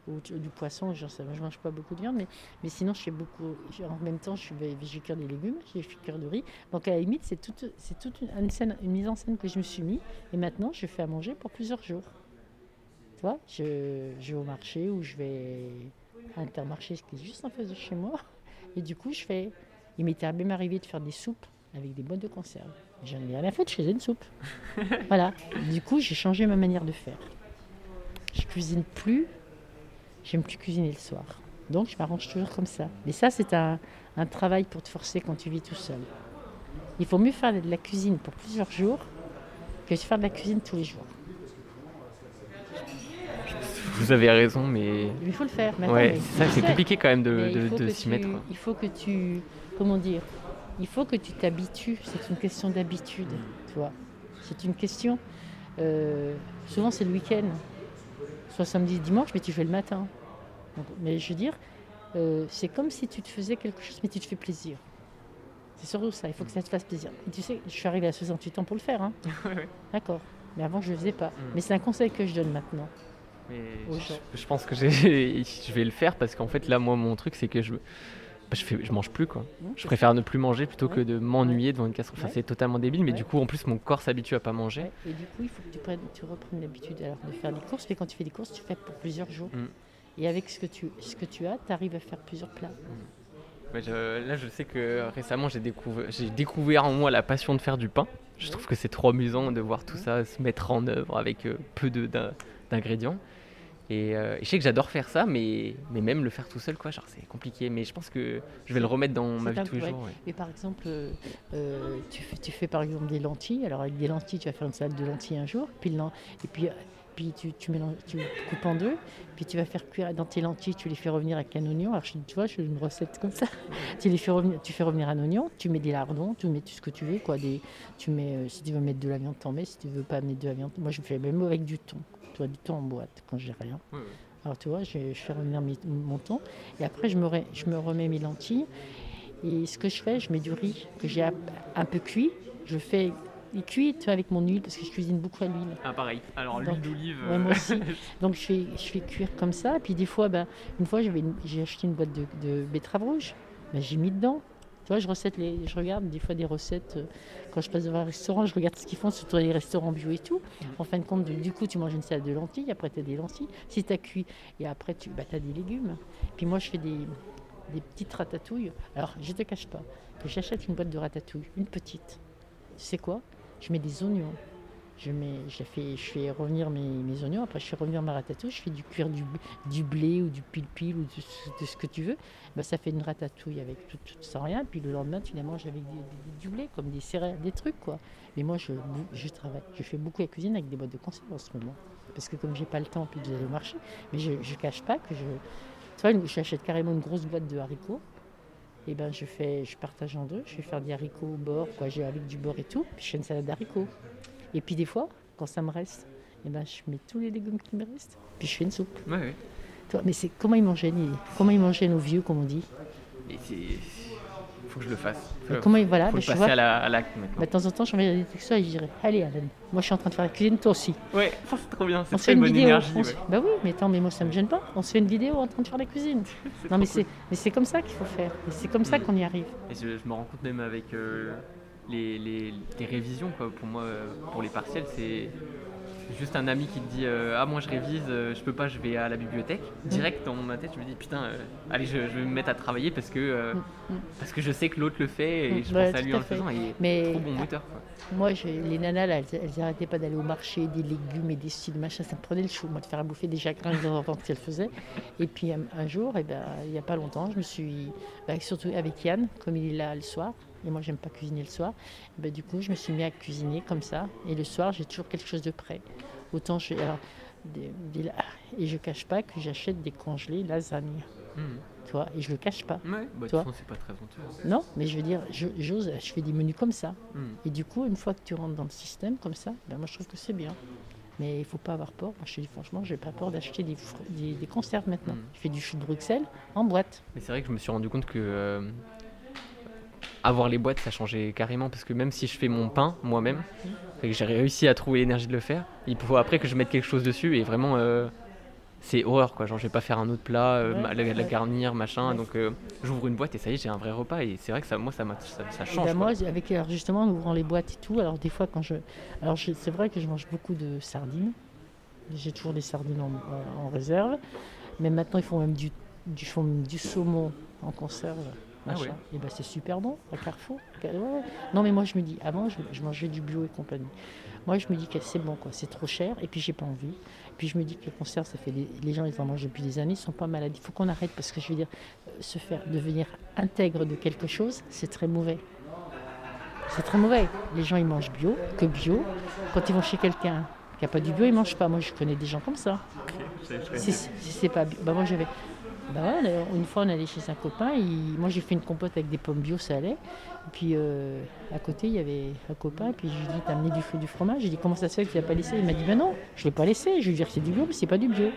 B: ou du, poisson. Genre, ça, je mange pas beaucoup de viande, mais, mais sinon, je fais beaucoup. En même temps, je cuire des légumes, je fais cuire de riz. Donc à la limite, c'est toute, c'est toute une, une scène, une mise en scène que je me suis mis. Et maintenant, je fais à manger pour plusieurs jours. Tu vois, je, je vais au marché ou je vais à Intermarché, ce qui est juste en face de chez moi. Et du coup, je fais. Il m'était même arrivé de faire des soupes avec des boîtes de conserve. J'en ai rien à foutre, je faisais une soupe. voilà. Du coup, j'ai changé ma manière de faire. Je cuisine plus. J'aime plus cuisiner le soir. Donc, je m'arrange toujours comme ça. Mais ça, c'est un, un travail pour te forcer quand tu vis tout seul. Il faut mieux faire de la cuisine pour plusieurs jours que de faire de la cuisine tous les jours.
A: Vous avez raison, mais
B: il faut le faire. Mais attends,
A: ouais, c'est compliqué quand même de, s'y mettre.
B: Il faut que tu. Comment dire Il faut que tu t'habitues. C'est une question d'habitude, tu vois. C'est une question. euh, souvent, c'est le week-end. Soit samedi, dimanche, mais tu fais le matin. Donc, mais je veux dire, euh, c'est comme si tu te faisais quelque chose, mais tu te fais plaisir. C'est surtout ça. Il faut que ça te fasse plaisir. Et tu sais, je suis arrivée à 68 ans pour le faire. Hein. D'accord. Mais avant, je ne le faisais pas.
A: Mm.
B: Mais c'est un conseil que je donne maintenant.
A: Mais je, je pense que je vais le faire parce qu'en fait là moi mon truc c'est que je bah, je, fais, je mange plus quoi. Je préfère ne plus manger plutôt que de m'ennuyer devant une casserole. Enfin, c'est totalement débile mais du coup en plus mon corps s'habitue à pas manger.
B: Et du coup, il faut que tu, prennes, tu reprennes l'habitude alors de faire des courses. Mais quand tu fais des courses, tu fais pour plusieurs jours.
A: Mm.
B: Et avec ce que tu, ce que tu as, tu arrives à faire plusieurs plats.
A: Je- là je sais que récemment j'ai découvert, découvert en moi la passion de faire du pain. Je trouve que c'est trop amusant de voir tout ça se mettre en œuvre avec euh, peu d'ingrédients. Et, euh, et je sais que j'adore faire ça, mais, mais même le faire tout seul, quoi, genre c'est compliqué. Mais je pense que je vais le remettre dans ma vie de tous les jours. ouais.
B: Mais par exemple, euh, euh, tu, fais, tu fais par exemple des lentilles. Alors avec des lentilles, tu vas faire une salade de lentilles un jour. Puis, le len- et puis, puis tu, tu, mélanges, tu coupes en deux. Puis tu vas faire cuire dans tes lentilles, tu les fais revenir avec un oignon. Alors je- tu vois, je fais une recette comme ça. tu, les fais revenir, tu fais revenir un oignon, tu mets des lardons, tu mets tout ce que tu veux. Quoi, des, tu mets, euh, si tu veux mettre de la viande, t'en mets. Si tu veux pas mettre de la viande, moi je fais même avec du thon. Du thon en boîte quand j'ai rien. Alors tu vois, je, je fais revenir mes- mon thon et après je me, re- je me remets mes lentilles. Et ce que je fais, je mets du riz que j'ai un, un peu cuit. Je fais il cuit avec mon huile parce que je cuisine beaucoup à l'huile.
A: Ah pareil. Alors l'huile d'olive.
B: ouais,
A: euh,
B: moi aussi. Donc je fais, je fais cuire comme ça. Puis des fois, ben, une fois j'ai acheté une boîte de, de betteraves rouges. Ben, j'ai mis dedans. Tu vois, je, recette les, je regarde des fois des recettes. euh, quand je passe devant un restaurant, je regarde ce qu'ils font, surtout les restaurants bio et tout. En fin de compte, du, du coup, tu manges une salade de lentilles, après tu as des lentilles. Si tu as cuit, et après tu as des légumes. Puis moi, je fais des, des petites ratatouilles. Alors, je te cache pas que j'achète une boîte de ratatouille, une petite. Tu sais quoi? Je mets des oignons. Je, fais, revenir mes, oignons, après je fais revenir ma ratatouille, je fais du cuir du, blé ou du pil-pil ou de, ce- que tu veux. Ben, ça fait une ratatouille avec tout, sans rien, puis le lendemain tu la manges avec du blé, comme des céréales, des trucs quoi. Mais moi je, travaille, je fais beaucoup la cuisine avec des boîtes de conserve en ce moment. Parce que comme j'ai pas le temps puis d'aller au marché, mais je, je cache pas que je. Tu vois, j'achète carrément une grosse boîte de haricots. Et ben je fais, je partage en deux, je vais faire des haricots au beurre, quoi, j'ai avec du beurre et tout, puis je fais une salade d'haricots. Et puis des fois, quand ça me reste, et ben je mets tous les légumes qui me restent, puis je fais une soupe.
A: Ouais, ouais.
B: Mais c'est comment ils mangeaient, les- comment ils mangeaient nos vieux, comme on dit?
A: C'est. Faut que je le fasse. Faut,
B: comment ils voilà,
A: faut
B: ben, je
A: passer
B: vois,
A: à la- à l'acte maintenant.
B: ben, de temps en temps, j'envoie des textos et je dirais, allez Alan, moi je suis en train de faire la cuisine, toi aussi.
A: Ouais, ça c'est trop bien. C'est
B: On se
A: très
B: fait une
A: bonne
B: vidéo.
A: énergie. ouais.
B: se- Bah oui, mais attends, mais moi ça me gêne pas. On se fait une vidéo en train de faire la cuisine. Non mais
A: cool.
B: c'est, comme ça qu'il faut faire. Et c'est comme ça
A: Mm.
B: qu'on y arrive.
A: Et je, je me rends compte même avec euh, les, les, les révisions, quoi. Pour moi, euh, pour les partiels, c'est juste un ami qui te dit euh, Ah, moi je révise, euh, je peux pas, je vais à la bibliothèque. Direct dans ma tête, je me dis Putain, euh, allez, je, je vais me mettre à travailler parce que,
B: Mm, mm.
A: parce que je sais que l'autre le fait et
B: Mm,
A: je
B: ouais,
A: pense à lui en le faisant. Et
B: Mais
A: trop bon moteur, quoi.
B: moi, les nanas, là, elles, elles arrêtaient pas d'aller au marché, des légumes et des styles, machin. Ça me prenait le chou, moi, de faire à bouffer des chagrins de temps en temps qu'elles faisaient. Et puis un, un jour, eh ben, il n'y a pas longtemps, je me suis, ben, surtout avec Yann, comme il est là le soir, et moi j'aime pas cuisiner le soir, ben, du coup je me suis mis à cuisiner comme ça. Et le soir, j'ai toujours quelque chose de prêt. Autant je, alors, des- des- et je cache pas que j'achète des congelés lasagne.
A: Mm.
B: tu vois, et je le cache pas.
A: Ouais, bah, façon, c'est pas très honteux.
B: Non, mais je veux dire, je- j'ose, je fais des menus comme ça.
A: Hmm.
B: Et du coup, une fois que tu rentres dans le système comme ça, ben moi je trouve que c'est bien. Mais il faut pas avoir peur. Moi, je dis franchement, j'ai pas peur d'acheter des, des, des conserves maintenant.
A: Mm.
B: Je fais du chou de Bruxelles en boîte.
A: Mais c'est vrai que je me suis rendu compte que euh, avoir les boîtes, ça changeait carrément. Parce que même si je fais mon pain moi-même, que j'ai réussi à trouver l'énergie de le faire, il faut après que je mette quelque chose dessus. Et vraiment, euh, c'est horreur quoi. Genre, je vais pas faire un autre plat, euh,
B: Ouais,
A: la, la garnir, machin.
B: Ouais.
A: Donc, euh, j'ouvre une boîte et ça y est, j'ai un vrai repas. Et c'est vrai que ça, moi, ça, m'a- ça, ça
B: Et
A: change.
B: ben moi, avec alors justement en ouvrant les boîtes et tout, alors des fois quand je, alors c'est vrai que je mange beaucoup de sardines. J'ai toujours des sardines en, en réserve, mais maintenant ils font même du, du, font même du saumon en conserve.
A: Ah.
B: Et ben c'est super bon à Carrefour. Ouais, ouais. Non mais moi je me dis, avant je, je mangeais du bio et compagnie. Moi je me dis que c'est bon quoi, c'est trop cher et puis j'ai pas envie. Et puis je me dis que les conserves, ça fait des- les gens ils en mangent depuis des années, ils sont pas malades. Il faut qu'on arrête parce que je veux dire, euh, se faire devenir intègre de quelque chose, c'est très mauvais. C'est très mauvais. Les gens ils mangent bio, que bio. Quand ils vont chez quelqu'un qui n'a pas du bio, ils mangent pas. Moi je connais des gens comme ça. Si, si c'est pas bio. Bah moi j'avais. Bah ouais, une fois on allait chez un copain, moi j'ai fait une compote avec des pommes bio, ça allait. Et puis euh, à côté il y avait un copain, et puis je lui ai dit T'as amené du fruit du fromage? J'ai dit Comment ça se fait que tu l'as pas laissé? Il m'a dit Ben non, je l'ai pas laissé. Je lui ai dit c'est du bio, mais c'est pas du bio.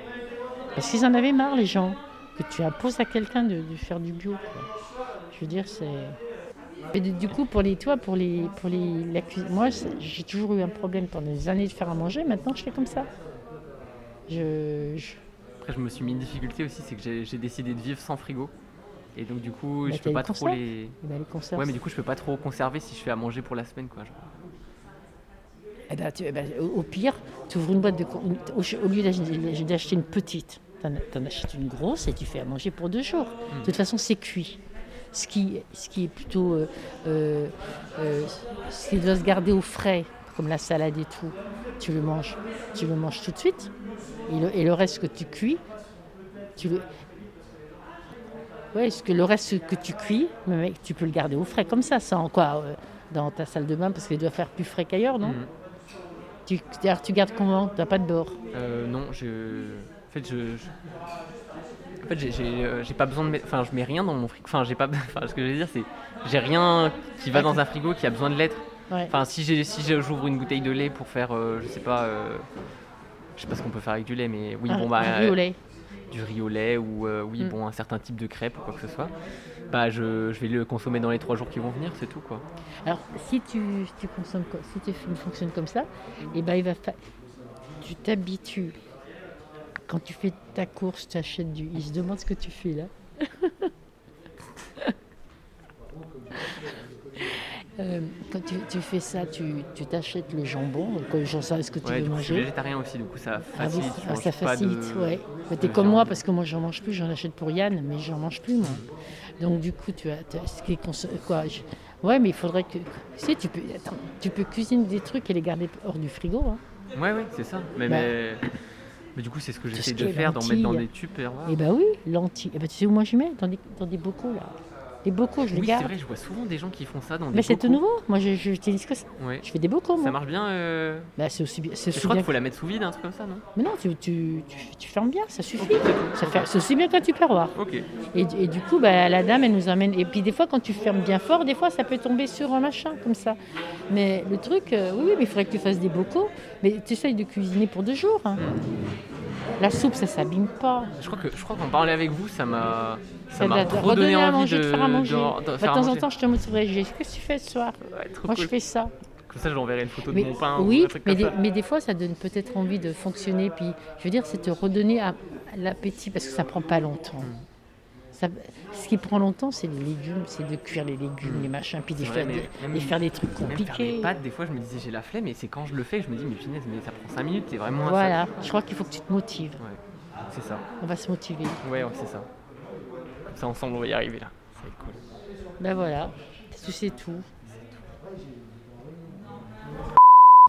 B: Parce qu'ils en avaient marre les gens, que tu imposes à quelqu'un de, faire du bio. Je veux dire, c'est. Et du coup, pour les, toi, pour les, pour les, la cuisine, moi, j'ai toujours eu un problème pendant des années de faire à manger. Maintenant, je fais comme ça. Je-
A: Après, je me suis mis une difficulté aussi, c'est que j'ai décidé de vivre sans frigo. Et donc, du coup,
B: Bah,
A: je peux pas trop les.
B: eh ben, les conserves.
A: Ouais, mais du coup, je peux pas trop conserver si je fais à manger pour la semaine, quoi. genre.
B: Eh ben, tu- eh ben, au, au pire, tu ouvres une boîte de. au, au lieu d'acheter une petite, tu en, achètes une grosse et tu fais à manger pour deux jours.
A: Mm.
B: De toute façon, c'est cuit. Ce qui, ce qui est plutôt. euh, euh, euh, ce qui doit se garder au frais, comme la salade et tout, tu le manges, tu le manges tout de suite. Et le, et le reste que tu cuis, tu le. Ouais, ce que le reste que tu cuis, tu peux le garder au frais comme ça, sans quoi euh, dans ta salle de bain, parce qu'il doit faire plus frais qu'ailleurs, non
A: Mhm.
B: tu, tu gardes comment? Tu n'as pas de bord?
A: Euh, non, je. En fait, je. je- En fait, j'ai- euh, j'ai pas besoin de mettre. Enfin, je mets rien dans mon frigo. Enfin, j'ai pas. Enfin, ce que je veux dire, c'est. J'ai rien qui va dans un frigo qui a besoin de l'être.
B: Ouais.
A: Enfin, si si j'ouvre une bouteille de lait pour faire, euh, je sais pas, euh, je sais pas ce qu'on peut faire avec du lait, mais oui,
B: Un-
A: bon bah
B: un riz au lait.
A: du riz au lait ou euh, oui,
B: Mm.
A: bon un certain type de crêpe ou quoi que ce soit, bah je, je vais le consommer dans les trois jours qui vont venir, c'est tout quoi.
B: Alors, si tu, tu consommes, co- si tu fonctionnes comme ça, et ben, il va fa- tu t'habitues. Quand tu fais ta course, tu achètes du. Il se demande ce que tu fais là. Euh, quand tu, tu fais ça, tu t'achètes le jambon, comme j'en sais ce que tu
A: Ouais,
B: veux
A: du coup, je suis
B: manger?
A: végétarien aussi, du coup ça
B: Ah oui,
A: facilite.
B: ah, ça facilite,
A: de-
B: ouais. Mais t'es comme moi parce que moi j'en mange plus, j'en achète pour Yann, mais j'en mange plus moi. Donc du coup tu as, tu as- ce qui est conso- quoi je- Ouais, mais il faudrait que tu sais, tu peux attends, tu peux cuisiner des trucs et les garder hors du frigo. Hein.
A: Ouais, ouais, c'est ça. Mais,
B: Bah.
A: mais, mais du coup, c'est ce que j'essaie de faire, d'en mettre dans des tubes. et voilà.
B: Et bah oui, lentilles. Et bah, tu sais où moi je mets? Dans des, dans des bocaux là. Les bocaux, je les
A: Oui, c'est
B: garde.
A: vrai, je vois souvent des gens qui font ça dans des
B: Mais c'est tout nouveau. Moi je je j'utilise que ça.
A: Ouais.
B: Je fais des bocaux
A: Ça marche bien. euh,
B: Bah, c'est aussi bien. C'est
A: Je crois qu'il faut la mettre sous vide, un truc comme ça, non?
B: Mais non, tu, tu, tu, tu fermes bien, ça suffit. Ça fait, c'est aussi bien qu'un tupperware.
A: Ok.
B: Et, et du coup, bah, la dame, elle nous amène. Et puis des fois, quand tu fermes bien fort, des fois, ça peut tomber sur un machin comme ça. Mais le truc, euh, oui, oui, mais il faudrait que tu fasses des bocaux. Mais tu essayes de cuisiner pour deux jours. hein. La soupe, ça s'abîme pas.
A: Je crois que je crois qu'en parler avec vous, ça m'a ça
B: Ça
A: m'a
B: doit te
A: trop
B: redonner
A: donné
B: à
A: envie
B: manger,
A: de,
B: de faire à manger.
A: de- de
B: Bah,
A: faire
B: de
A: à
B: temps en temps, je te montrerai. Qu'est-ce que tu fais ce soir
A: Ouais,
B: Moi, je fais ça.
A: Comme ça, j'enverrai une photo de mon pain ou
B: oui,
A: un truc
B: mais
A: comme
B: des,
A: ça.
B: mais des fois, ça donne peut-être envie de fonctionner. Puis, je veux dire, c'est te redonner l'appétit parce que ça prend pas longtemps.
A: Mm.
B: Ça- ce qui prend longtemps, c'est les légumes, c'est de cuire les légumes,
A: Mm.
B: les machins, puis de
A: C'est
B: faire, des,
A: même-
B: de faire des trucs
A: Même faire des
B: compliqués.
A: pâtes, des fois, je me disais j'ai la flemme, mais c'est quand je le fais, je me dis mais punaise, mais ça prend 5 minutes, c'est vraiment
B: Voilà, je crois qu'il faut que tu te motives.
A: Ouais, c'est ça.
B: On va se motiver.
A: Ouais, ouais, c'est ça. Comme ça, ensemble, on va y arriver là. Ça va être cool.
B: Ben voilà, sais tout.